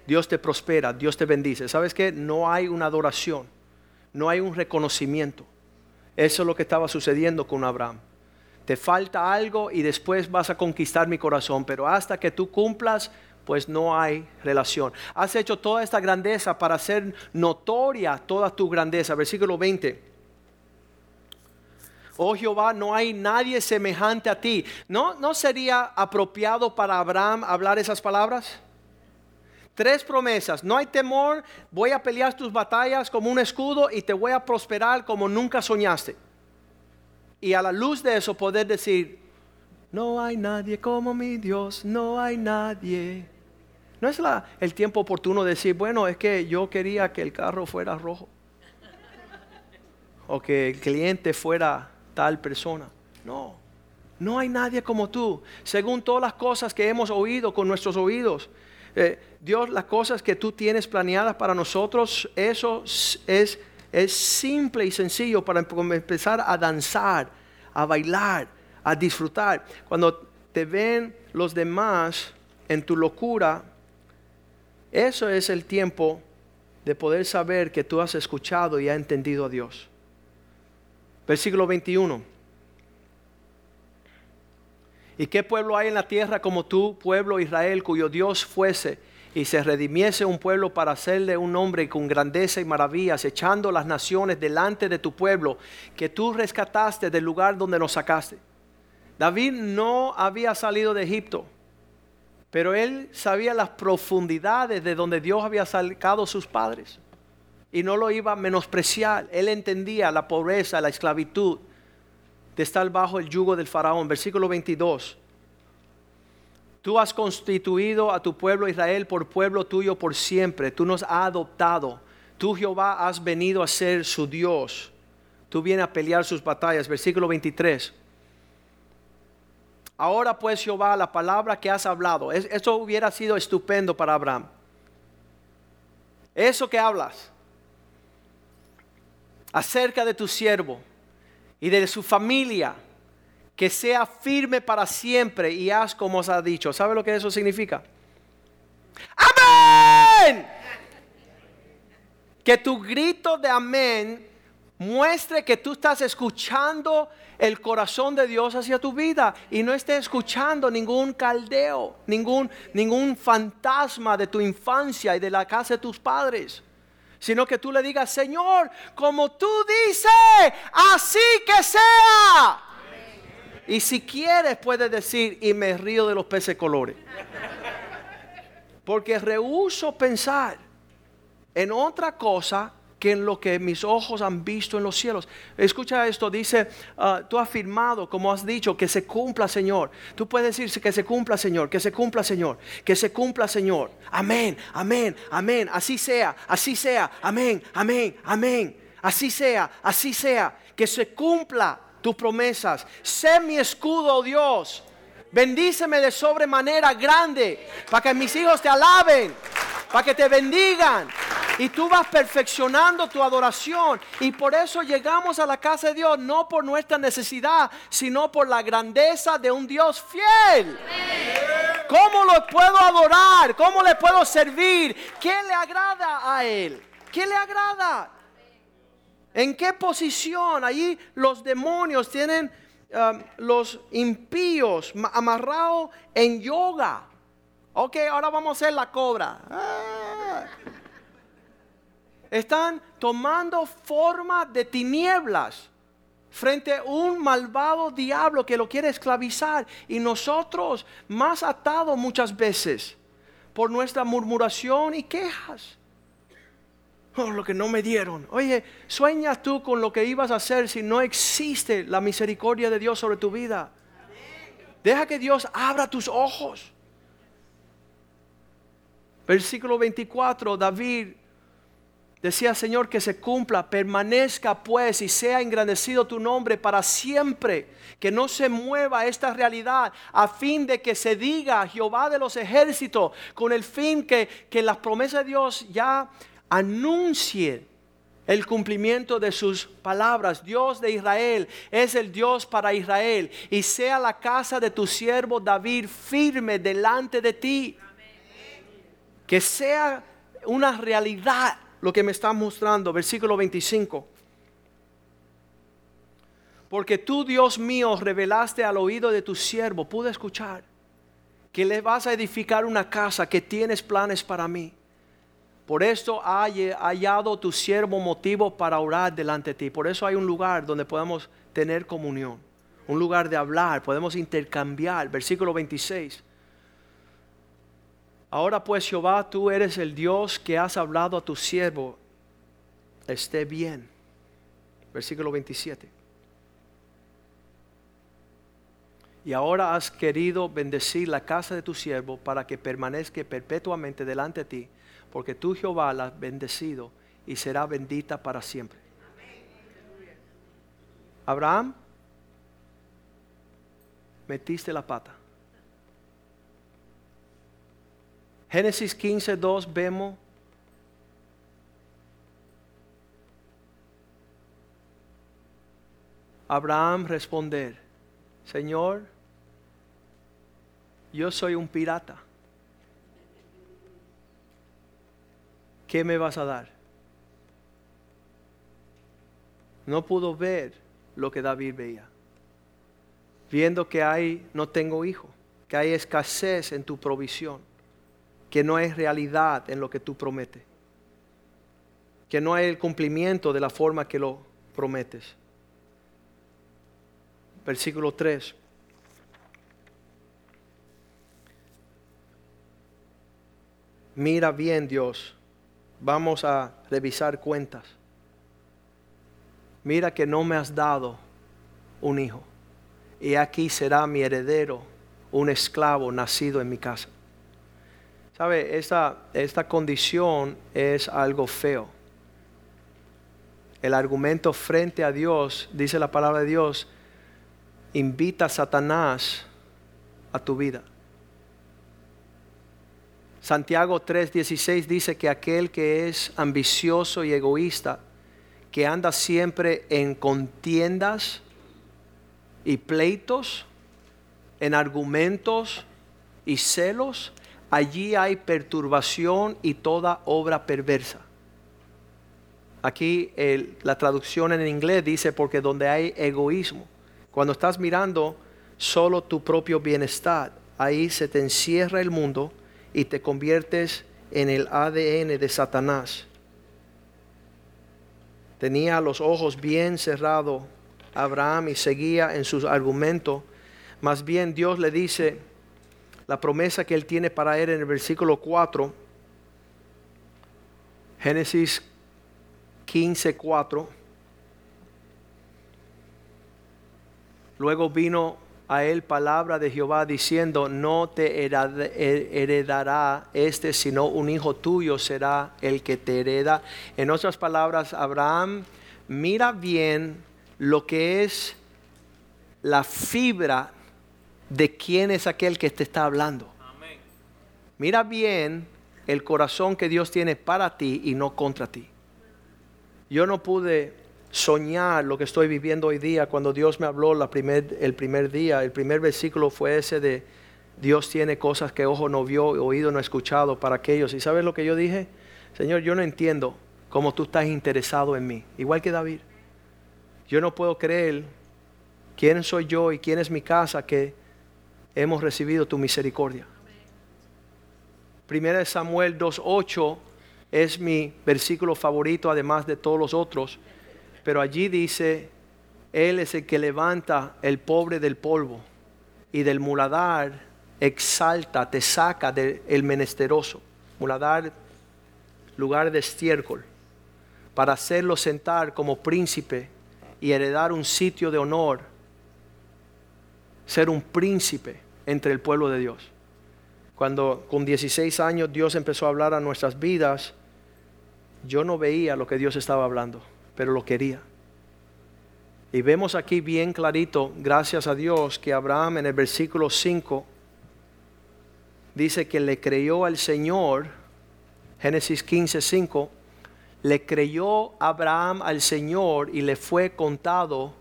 Dios te prospera, Dios te bendice. ¿Sabes qué? No hay una adoración, no hay un reconocimiento. Eso es lo que estaba sucediendo con Abraham. Te falta algo y después vas a conquistar mi corazón, pero hasta que tú cumplas, pues no hay relación. Has hecho toda esta grandeza para hacer notoria toda tu grandeza. Versículo 20 oh Jehová, no hay nadie semejante a ti. ¿No, ¿No sería apropiado para Abraham hablar esas palabras? Tres promesas, no hay temor, voy a pelear tus batallas como un escudo y te voy a prosperar como nunca soñaste. Y a la luz de eso poder decir, no hay nadie como mi Dios, no hay nadie. No es el tiempo oportuno de decir, bueno, es que yo quería que el carro fuera rojo. O que el cliente fuera tal persona. No, no hay nadie como tú. Según todas las cosas que hemos oído con nuestros oídos, eh, Dios, las cosas que tú tienes planeadas para nosotros, eso es, es simple y sencillo para empezar a danzar, a bailar, a disfrutar. Cuando te ven los demás en tu locura, eso es el tiempo de poder saber que tú has escuchado y has entendido a Dios. Versículo 21. ¿Y qué pueblo hay en la tierra como tú, pueblo Israel, cuyo Dios fuese y se redimiese un pueblo para hacerle un nombre con grandeza y maravillas, echando las naciones delante de tu pueblo, que tú rescataste del lugar donde nos sacaste? David no había salido de Egipto, pero él sabía las profundidades de donde Dios había sacado sus padres y no lo iba a menospreciar. Él entendía la pobreza, la esclavitud de estar bajo el yugo del faraón. Versículo 22. Tú has constituido a tu pueblo Israel por pueblo tuyo por siempre. Tú nos has adoptado. Tú Jehová has venido a ser su Dios. Tú vienes a pelear sus batallas. Versículo 23. Ahora pues Jehová, la palabra que has hablado, eso hubiera sido estupendo para Abraham. Eso que hablas, acerca de tu siervo y de su familia, que sea firme para siempre y haz como os ha dicho. ¿Sabe lo que eso significa? Amén. Que tu grito de amén muestre que tú estás escuchando el corazón de Dios hacia tu vida y no estés escuchando ningún caldeo, ningún, ningún fantasma de tu infancia y de la casa de tus padres. Sino que tú le digas, Señor, como tú dices, así que sea. Y si quieres, puedes decir, y me río de los peces colores. Porque rehuso pensar en otra cosa que en lo que mis ojos han visto en los cielos. Escucha esto, dice, ah, tú has afirmado, como has dicho, que se cumpla, Señor. Tú puedes decir que se cumpla, Señor, que se cumpla, Señor, que se cumpla, Señor. Amén, amén, amén. Así sea, así sea. Amén, amén, amén. Así sea, así sea. Que se cumpla tus promesas. Sé mi escudo, oh Dios. Bendíceme de sobremanera grande para que mis hijos te alaben, para que te bendigan, y tú vas perfeccionando tu adoración. Y por eso llegamos a la casa de Dios, no por nuestra necesidad, sino por la grandeza de un Dios fiel. ¿Cómo lo puedo adorar? ¿Cómo le puedo servir? ¿Qué le agrada a Él? ¿Qué le agrada? ¿En qué posición? Allí los demonios tienen um, los impíos amarrados en yoga. Ok, ahora vamos a hacer la cobra. Ah están tomando forma de tinieblas frente a un malvado diablo que lo quiere esclavizar y nosotros más atados muchas veces por nuestra murmuración y quejas. Oh, lo que no me dieron. Oye, sueñas tú con lo que ibas a hacer si no existe la misericordia de Dios sobre tu vida. Deja que Dios abra tus ojos. Versículo 24, David Decía, Señor, que se cumpla, permanezca pues y sea engrandecido tu nombre para siempre, que no se mueva esta realidad, a fin de que se diga Jehová de los ejércitos, con el fin que, que las promesas de Dios ya anuncie el cumplimiento de sus palabras. Dios de Israel es el Dios para Israel, y sea la casa de tu siervo David firme delante de ti. Que sea una realidad lo que me está mostrando, versículo 25. Porque tú, Dios mío, revelaste al oído de tu siervo, pude escuchar, que le vas a edificar una casa, que tienes planes para mí. Por esto ha hallado tu siervo motivo para orar delante de ti. Por eso hay un lugar donde podemos tener comunión, un lugar de hablar, podemos intercambiar. Versículo 26. Ahora pues Jehová, tú eres el Dios que has hablado a tu siervo, esté bien. Versículo 27. Y ahora has querido bendecir la casa de tu siervo para que permanezca perpetuamente delante de ti, porque tú Jehová la has bendecido y será bendita para siempre. Abraham, metiste la pata. Génesis 15, 2 vemos Abraham responder, Señor, yo soy un pirata. ¿Qué me vas a dar? No pudo ver lo que David veía. Viendo que hay, no tengo hijo, que hay escasez en tu provisión que no es realidad en lo que tú prometes, que no hay el cumplimiento de la forma que lo prometes. Versículo 3. Mira bien Dios, vamos a revisar cuentas. Mira que no me has dado un hijo, y aquí será mi heredero, un esclavo nacido en mi casa. ¿Sabe? Esta, esta condición es algo feo. El argumento frente a Dios, dice la palabra de Dios, invita a Satanás a tu vida. Santiago 3:16 dice que aquel que es ambicioso y egoísta, que anda siempre en contiendas y pleitos, en argumentos y celos, allí hay perturbación y toda obra perversa. Aquí la traducción en inglés dice porque donde hay egoísmo. Cuando estás mirando solo tu propio bienestar, ahí se te encierra el mundo y te conviertes en el ADN de Satanás. Tenía los ojos bien cerrados Abraham y seguía en sus argumentos. Más bien Dios le dice la promesa que él tiene para él en el versículo 4, Génesis 15, 4. Luego vino a él palabra de Jehová diciendo, no te heredará este, sino un hijo tuyo será el que te hereda. En otras palabras, Abraham, mira bien lo que es la fibra de quién es aquel que te está hablando. Mira bien el corazón que Dios tiene para ti y no contra ti. Yo no pude soñar lo que estoy viviendo hoy día cuando Dios me habló el primer día. El primer versículo fue ese de Dios tiene cosas que ojo no vio, oído no ha escuchado para aquellos. ¿Y sabes lo que yo dije? Señor, yo no entiendo cómo tú estás interesado en mí. Igual que David. Yo no puedo creer quién soy yo y quién es mi casa que hemos recibido tu misericordia. Primera de Samuel 2.8 es mi versículo favorito, además de todos los otros. Pero allí dice, Él es el que levanta el pobre del polvo y del muladar exalta, te saca del menesteroso. Muladar, lugar de estiércol, para hacerlo sentar como príncipe y heredar un sitio de honor, ser un príncipe entre el pueblo de Dios. Cuando con 16 años Dios empezó a hablar a nuestras vidas, yo no veía lo que Dios estaba hablando, pero lo quería. Y vemos aquí bien clarito, gracias a Dios, que Abraham en el versículo 5 dice que le creyó al Señor, Génesis 15, 5, le creyó Abraham al Señor y le fue contado,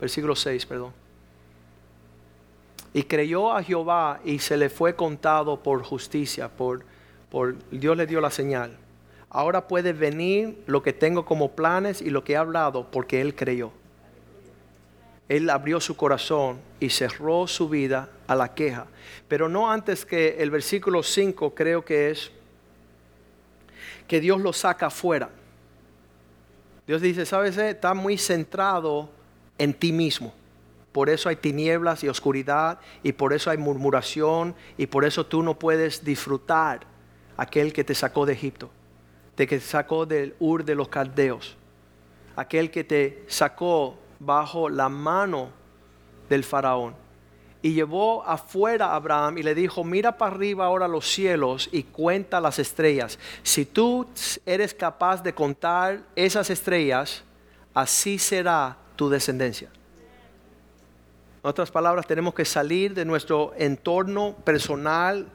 versículo 6, perdón. Y creyó a Jehová y se le fue contado por justicia, por, por Dios le dio la señal. Ahora puede venir lo que tengo como planes y lo que he hablado porque él creyó. Él abrió su corazón y cerró su vida a la queja. Pero no antes que el versículo 5 creo que es que Dios lo saca afuera. Dios dice, ¿sabes? Está muy centrado en ti mismo. Por eso hay tinieblas y oscuridad y por eso hay murmuración y por eso tú no puedes disfrutar aquel que te sacó de Egipto, de que sacó del Ur de los Caldeos, aquel que te sacó bajo la mano del faraón y llevó afuera a Abraham y le dijo, mira para arriba ahora los cielos y cuenta las estrellas. Si tú eres capaz de contar esas estrellas, así será tu descendencia. En otras palabras, tenemos que salir de nuestro entorno personal.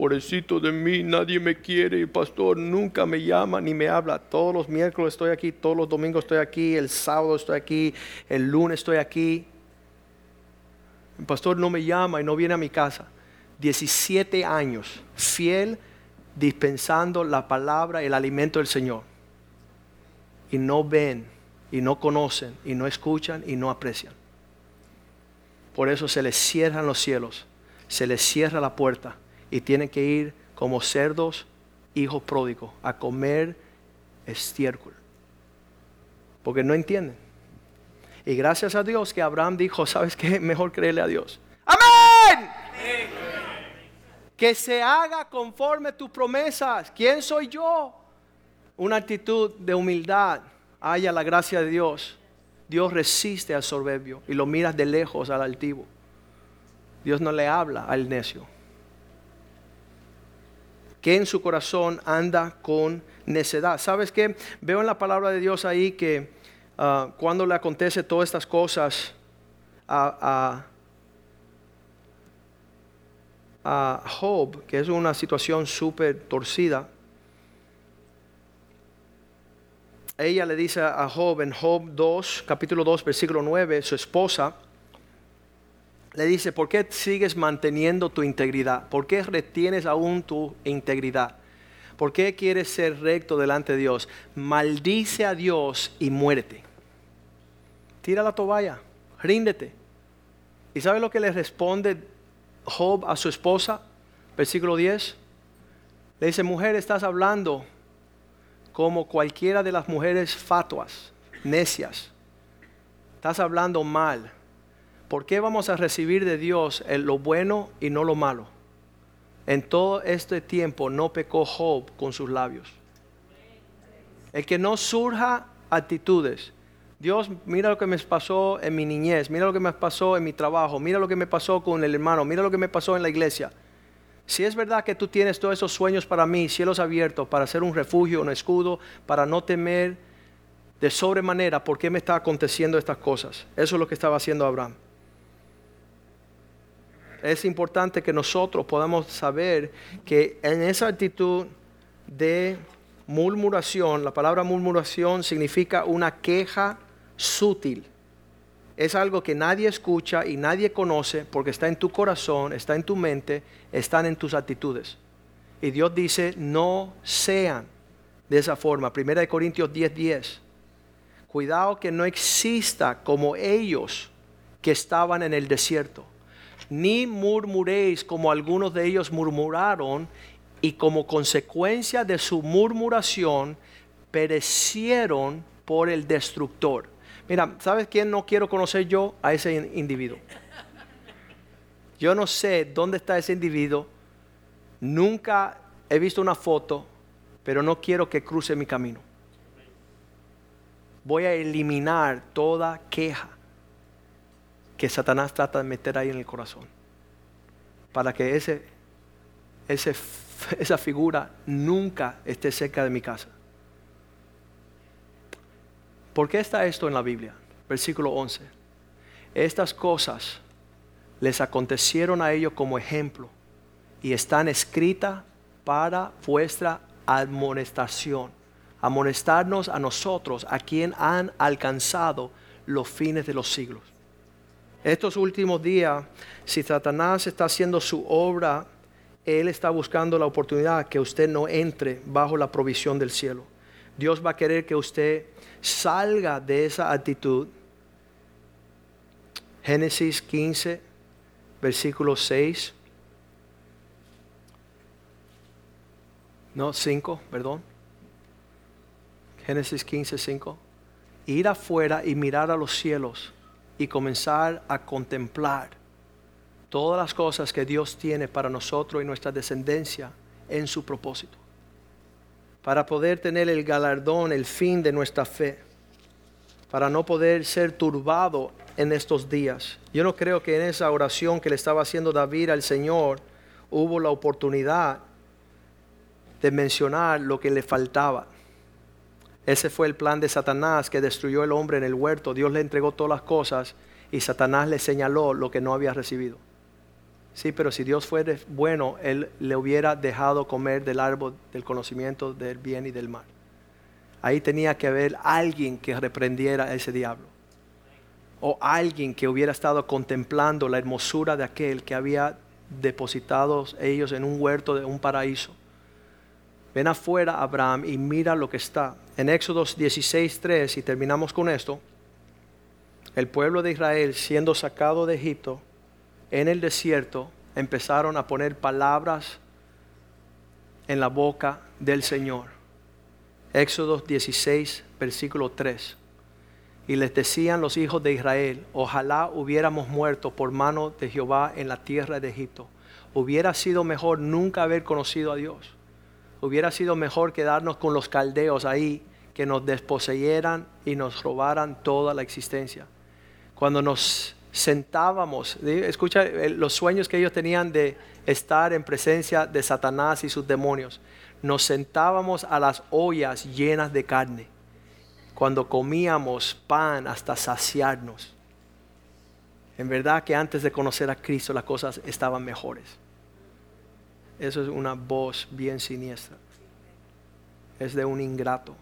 Pobrecito de mí, nadie me quiere, el pastor nunca me llama ni me habla. Todos los miércoles estoy aquí, todos los domingos estoy aquí, el sábado estoy aquí, el lunes estoy aquí. El pastor no me llama y no viene a mi casa. 17 años, fiel, dispensando la palabra, el alimento del Señor. Y no ven, y no conocen, y no escuchan, y no aprecian. Por eso se les cierran los cielos, se les cierra la puerta, y tienen que ir como cerdos, hijos pródigos, a comer estiércol. Porque no entienden. Y gracias a Dios que Abraham dijo, ¿sabes qué? Mejor creerle a Dios. Amén. Que se haga conforme tus promesas. ¿Quién soy yo? Una actitud de humildad. Haya la gracia de Dios. Dios resiste al soberbio y lo miras de lejos al altivo. Dios no le habla al necio. Que en su corazón anda con necedad. ¿Sabes qué? Veo en la palabra de Dios ahí que Ah, cuando le acontece todas estas cosas a, a, Job, que es una situación súper torcida, ella le dice a Job en Job 2, capítulo 2, versículo 9, su esposa, le dice, ¿por qué sigues manteniendo tu integridad? ¿Por qué retienes aún tu integridad? ¿Por qué quieres ser recto delante de Dios? Maldice a Dios y muérete. Tira la toalla, ríndete. ¿Y sabe lo que le responde Job a su esposa? Versículo 10. Le dice, mujer, estás hablando como cualquiera de las mujeres fatuas, necias. Estás hablando mal. ¿Por qué vamos a recibir de Dios lo bueno y no lo malo? En todo este tiempo no pecó Job con sus labios. El que no surja actitudes. Dios, mira lo que me pasó en mi niñez, mira lo que me pasó en mi trabajo, mira lo que me pasó con el hermano, mira lo que me pasó en la iglesia. Si es verdad que tú tienes todos esos sueños para mí, cielos abiertos, para ser un refugio, un escudo, para no temer de sobremanera, ¿por qué me está aconteciendo estas cosas? Eso es lo que estaba haciendo Abraham es importante que nosotros podamos saber que en esa actitud de murmuración, la palabra murmuración significa una queja sutil. Es algo que nadie escucha y nadie conoce porque está en tu corazón, está en tu mente, están en tus actitudes. Y Dios dice, no sean de esa forma. Primera de Corintios 10:10. 10. Cuidado que no exista como ellos que estaban en el desierto ni murmuréis como algunos de ellos murmuraron y como consecuencia de su murmuración perecieron por el destructor. Mira, ¿sabes quién no quiero conocer yo? A ese individuo. Yo no sé dónde está ese individuo. Nunca he visto una foto, pero no quiero que cruce mi camino. Voy a eliminar toda queja que Satanás trata de meter ahí en el corazón. Para que ese, esa figura nunca esté cerca de mi casa. ¿Por qué está esto en la Biblia? Versículo 11. Estas cosas les acontecieron a ellos como ejemplo y están escritas para vuestra amonestación. Amonestarnos a nosotros, a quien han alcanzado los fines de los siglos. Estos últimos días, si Satanás está haciendo su obra, él está buscando la oportunidad que usted no entre bajo la provisión del cielo. Dios va a querer que usted salga de esa actitud. Génesis 15, versículo 6. No, 5, perdón. Génesis 15, 5. Ir afuera y mirar a los cielos y comenzar a contemplar todas las cosas que Dios tiene para nosotros y nuestra descendencia en su propósito. Para poder tener el galardón, el fin de nuestra fe. Para no poder ser turbado en estos días. Yo no creo que en esa oración que le estaba haciendo David al Señor hubo la oportunidad de mencionar lo que le faltaba. Ese fue el plan de Satanás que destruyó el hombre en el huerto. Dios le entregó todas las cosas y Satanás le señaló lo que no había recibido. Sí, pero si Dios fuera bueno, Él le hubiera dejado comer del árbol del conocimiento del bien y del mal. Ahí tenía que haber alguien que reprendiera a ese diablo. O alguien que hubiera estado contemplando la hermosura de aquel que había depositado ellos en un huerto de un paraíso. Ven afuera, Abraham, y mira lo que está. En Éxodos 16:3, y terminamos con esto, el pueblo de Israel siendo sacado de Egipto en el desierto, empezaron a poner palabras en la boca del Señor. Éxodos 16, versículo 3. Y les decían los hijos de Israel, ojalá hubiéramos muerto por mano de Jehová en la tierra de Egipto. Hubiera sido mejor nunca haber conocido a Dios hubiera sido mejor quedarnos con los caldeos ahí que nos desposeyeran y nos robaran toda la existencia. Cuando nos sentábamos, escucha los sueños que ellos tenían de estar en presencia de Satanás y sus demonios. Nos sentábamos a las ollas llenas de carne, cuando comíamos pan hasta saciarnos. En verdad que antes de conocer a Cristo las cosas estaban mejores. Eso es una voz bien siniestra. Es de un ingrato.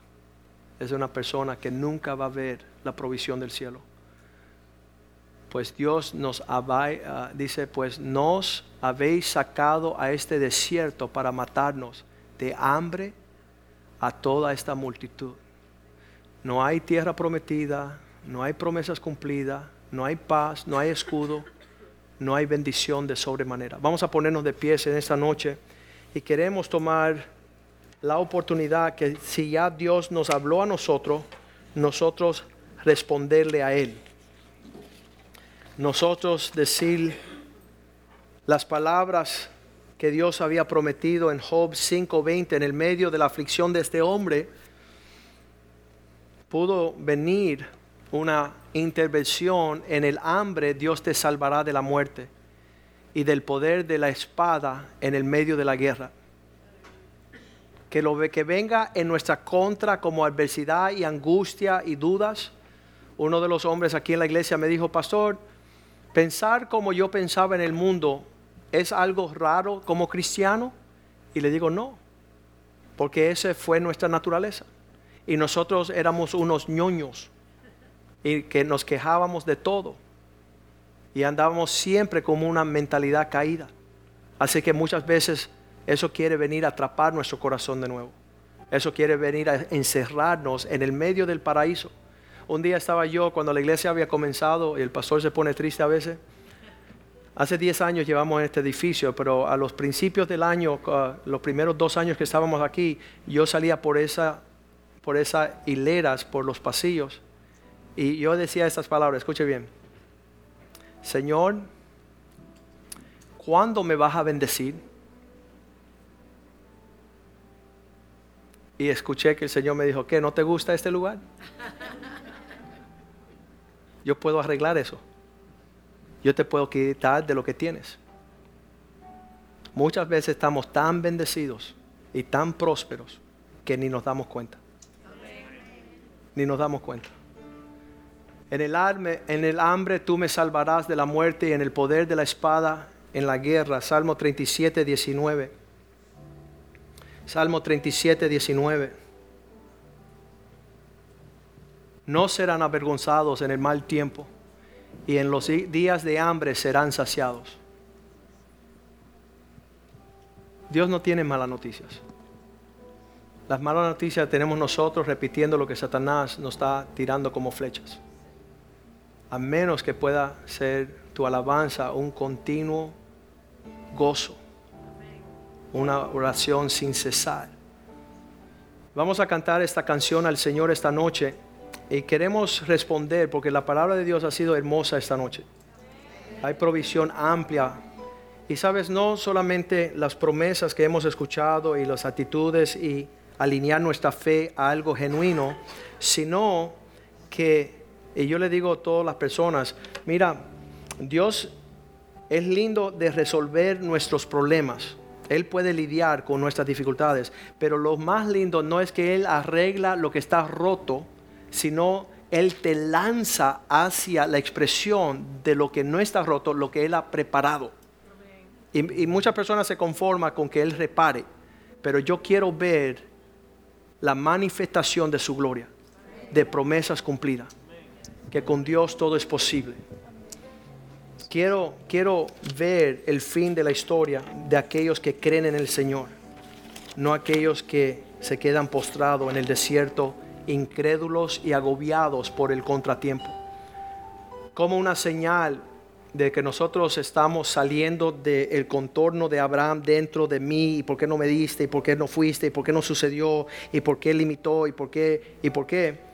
Es de una persona que nunca va a ver la provisión del cielo. Pues Dios nos ah, dice, pues nos habéis sacado a este desierto para matarnos. de hambre a toda esta multitud. No hay tierra prometida, no hay promesas cumplidas, no hay paz, no hay escudo, no hay bendición de sobremanera. Vamos a ponernos de pies en esta noche y queremos tomar la oportunidad que si ya Dios nos habló a nosotros, nosotros responderle a Él. Nosotros decir las palabras que Dios había prometido en Job 5:20 en el medio de la aflicción de este hombre, pudo venir una intervención en el hambre, Dios te salvará de la muerte y del poder de la espada en el medio de la guerra. Que lo que venga en nuestra contra como adversidad y angustia y dudas. Uno de los hombres aquí en la iglesia me dijo, pastor, pensar como yo pensaba en el mundo es algo raro como cristiano. Y le digo, no, porque esa fue nuestra naturaleza. Y nosotros éramos unos ñoños y que nos quejábamos de todo y andábamos siempre como una mentalidad caída. Así que muchas veces eso quiere venir a atrapar nuestro corazón de nuevo. Eso quiere venir a encerrarnos en el medio del paraíso. Un día estaba yo cuando la iglesia había comenzado y el pastor se pone triste a veces. Hace 10 años llevamos en este edificio, pero a los principios del año, los primeros dos años que estábamos aquí, yo salía por, esa, por esas hileras, por los pasillos, y yo decía estas palabras, escuche bien. Señor, ¿cuándo me vas a bendecir? Y escuché que el Señor me dijo, ¿qué? ¿No te gusta este lugar? Yo puedo arreglar eso. Yo te puedo quitar de lo que tienes. Muchas veces estamos tan bendecidos y tan prósperos que ni nos damos cuenta. Ni nos damos cuenta. En el, en el hambre tú me salvarás de la muerte y en el poder de la espada en la guerra. Salmo 37, 19. Salmo 37, 19. No serán avergonzados en el mal tiempo y en los días de hambre serán saciados. Dios no tiene malas noticias. Las malas noticias tenemos nosotros repitiendo lo que Satanás nos está tirando como flechas a menos que pueda ser tu alabanza un continuo gozo, una oración sin cesar. Vamos a cantar esta canción al Señor esta noche y queremos responder porque la palabra de Dios ha sido hermosa esta noche. Hay provisión amplia. Y sabes, no solamente las promesas que hemos escuchado y las actitudes y alinear nuestra fe a algo genuino, sino que y yo le digo a todas las personas, mira, Dios es lindo de resolver nuestros problemas. Él puede lidiar con nuestras dificultades, pero lo más lindo no es que Él arregla lo que está roto, sino Él te lanza hacia la expresión de lo que no está roto, lo que Él ha preparado. Y, y muchas personas se conforman con que Él repare, pero yo quiero ver la manifestación de su gloria, de promesas cumplidas que con Dios todo es posible. Quiero, quiero ver el fin de la historia de aquellos que creen en el Señor, no aquellos que se quedan postrados en el desierto, incrédulos y agobiados por el contratiempo. Como una señal de que nosotros estamos saliendo del contorno de Abraham dentro de mí, y por qué no me diste, y por qué no fuiste, y por qué no sucedió, y por qué limitó, y por qué, y por qué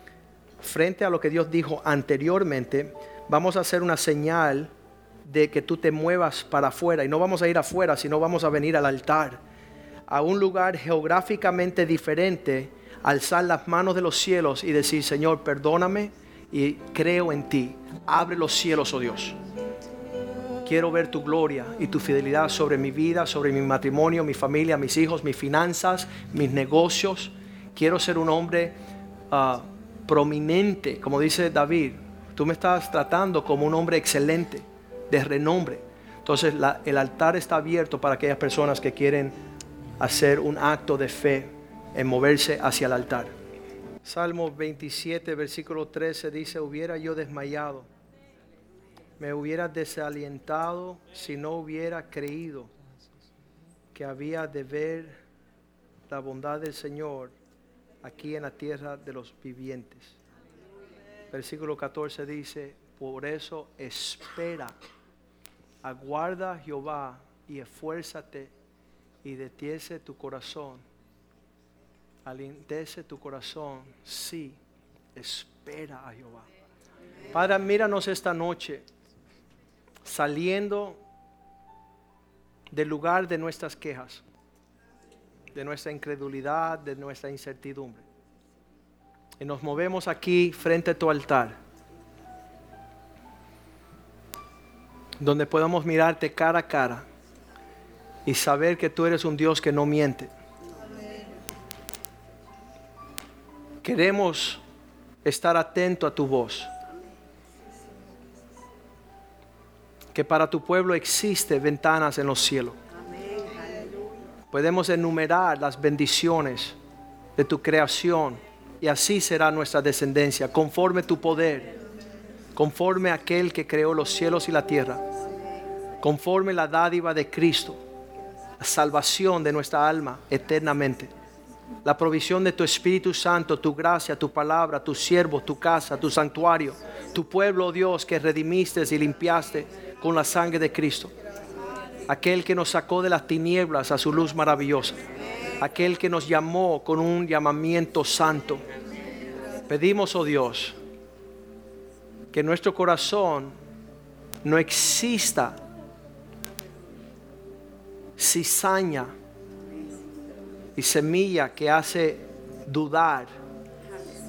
frente a lo que Dios dijo anteriormente, vamos a hacer una señal de que tú te muevas para afuera. Y no vamos a ir afuera, sino vamos a venir al altar, a un lugar geográficamente diferente, alzar las manos de los cielos y decir, Señor, perdóname y creo en ti. Abre los cielos, oh Dios. Quiero ver tu gloria y tu fidelidad sobre mi vida, sobre mi matrimonio, mi familia, mis hijos, mis finanzas, mis negocios. Quiero ser un hombre... Ah, prominente, como dice David. Tú me estás tratando como un hombre excelente, de renombre. Entonces el altar está abierto para aquellas personas que quieren hacer un acto de fe en moverse hacia el altar. Salmo 27, versículo 13 dice, hubiera yo desmayado, me hubiera desalientado si no hubiera creído que había de ver la bondad del Señor aquí en la tierra de los vivientes. Versículo 14 dice, por eso espera, aguarda Jehová y esfuérzate y detiese tu corazón. Alintece tu corazón, sí, espera a Jehová. Padre, míranos esta noche saliendo del lugar de nuestras quejas, de nuestra incredulidad, de nuestra incertidumbre. Y nos movemos aquí frente a tu altar, donde podamos mirarte cara a cara y saber que tú eres un Dios que no miente. Queremos estar atento a tu voz. Que para tu pueblo existe ventanas en los cielos. Podemos enumerar las bendiciones de tu creación y así será nuestra descendencia, conforme tu poder, conforme aquel que creó los cielos y la tierra, conforme la dádiva de Cristo, la salvación de nuestra alma eternamente la provisión de tu Espíritu Santo, tu gracia, tu palabra, tu siervo, tu casa, tu santuario, tu pueblo, oh Dios, que redimiste y limpiaste con la sangre de Cristo. Aquel que nos sacó de las tinieblas a su luz maravillosa. Aquel que nos llamó con un llamamiento santo. Pedimos, oh Dios, que nuestro corazón no exista cizaña y semilla que hace dudar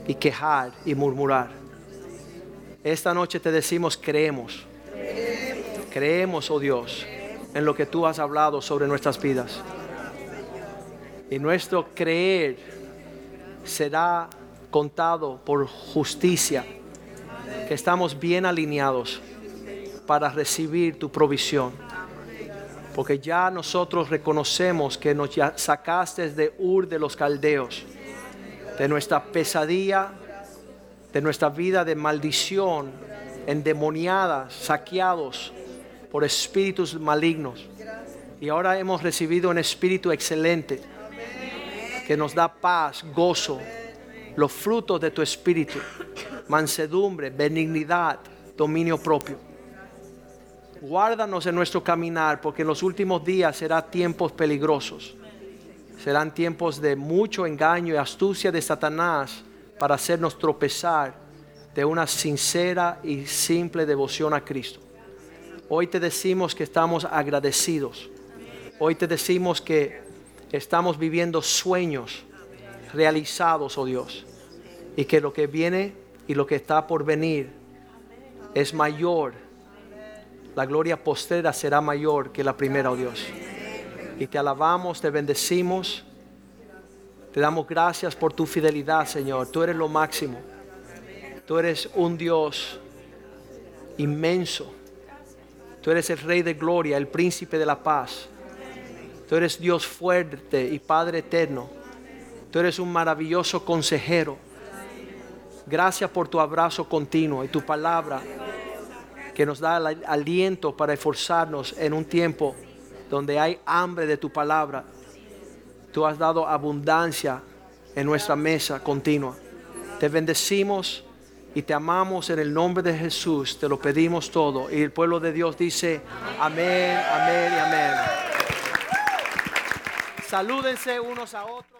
y quejar y murmurar. Esta noche te decimos creemos. Creemos, oh Dios, en lo que tú has hablado sobre nuestras vidas. Y nuestro creer será contado por justicia, que estamos bien alineados para recibir tu provisión porque ya nosotros reconocemos que nos sacaste de Ur de los Caldeos, de nuestra pesadilla, de nuestra vida de maldición, endemoniadas, saqueados por espíritus malignos. Y ahora hemos recibido un espíritu excelente que nos da paz, gozo, los frutos de tu espíritu, mansedumbre, benignidad, dominio propio. Guárdanos en nuestro caminar, porque en los últimos días serán tiempos peligrosos. Serán tiempos de mucho engaño y astucia de Satanás para hacernos tropezar de una sincera y simple devoción a Cristo. Hoy te decimos que estamos agradecidos. Hoy te decimos que estamos viviendo sueños realizados, oh Dios. Y que lo que viene y lo que está por venir es mayor la gloria postera será mayor que la primera, oh Dios. Y te alabamos, te bendecimos, te damos gracias por tu fidelidad, Señor. Tú eres lo máximo. Tú eres un Dios inmenso. Tú eres el Rey de Gloria, el Príncipe de la Paz. Tú eres Dios fuerte y Padre eterno. Tú eres un maravilloso consejero. Gracias por tu abrazo continuo y tu palabra que nos da el aliento para esforzarnos en un tiempo donde hay hambre de tu palabra. Tú has dado abundancia en nuestra mesa continua. Te bendecimos y te amamos en el nombre de Jesús. Te lo pedimos todo. Y el pueblo de Dios dice, amén, amén y amén. Salúdense unos a otros.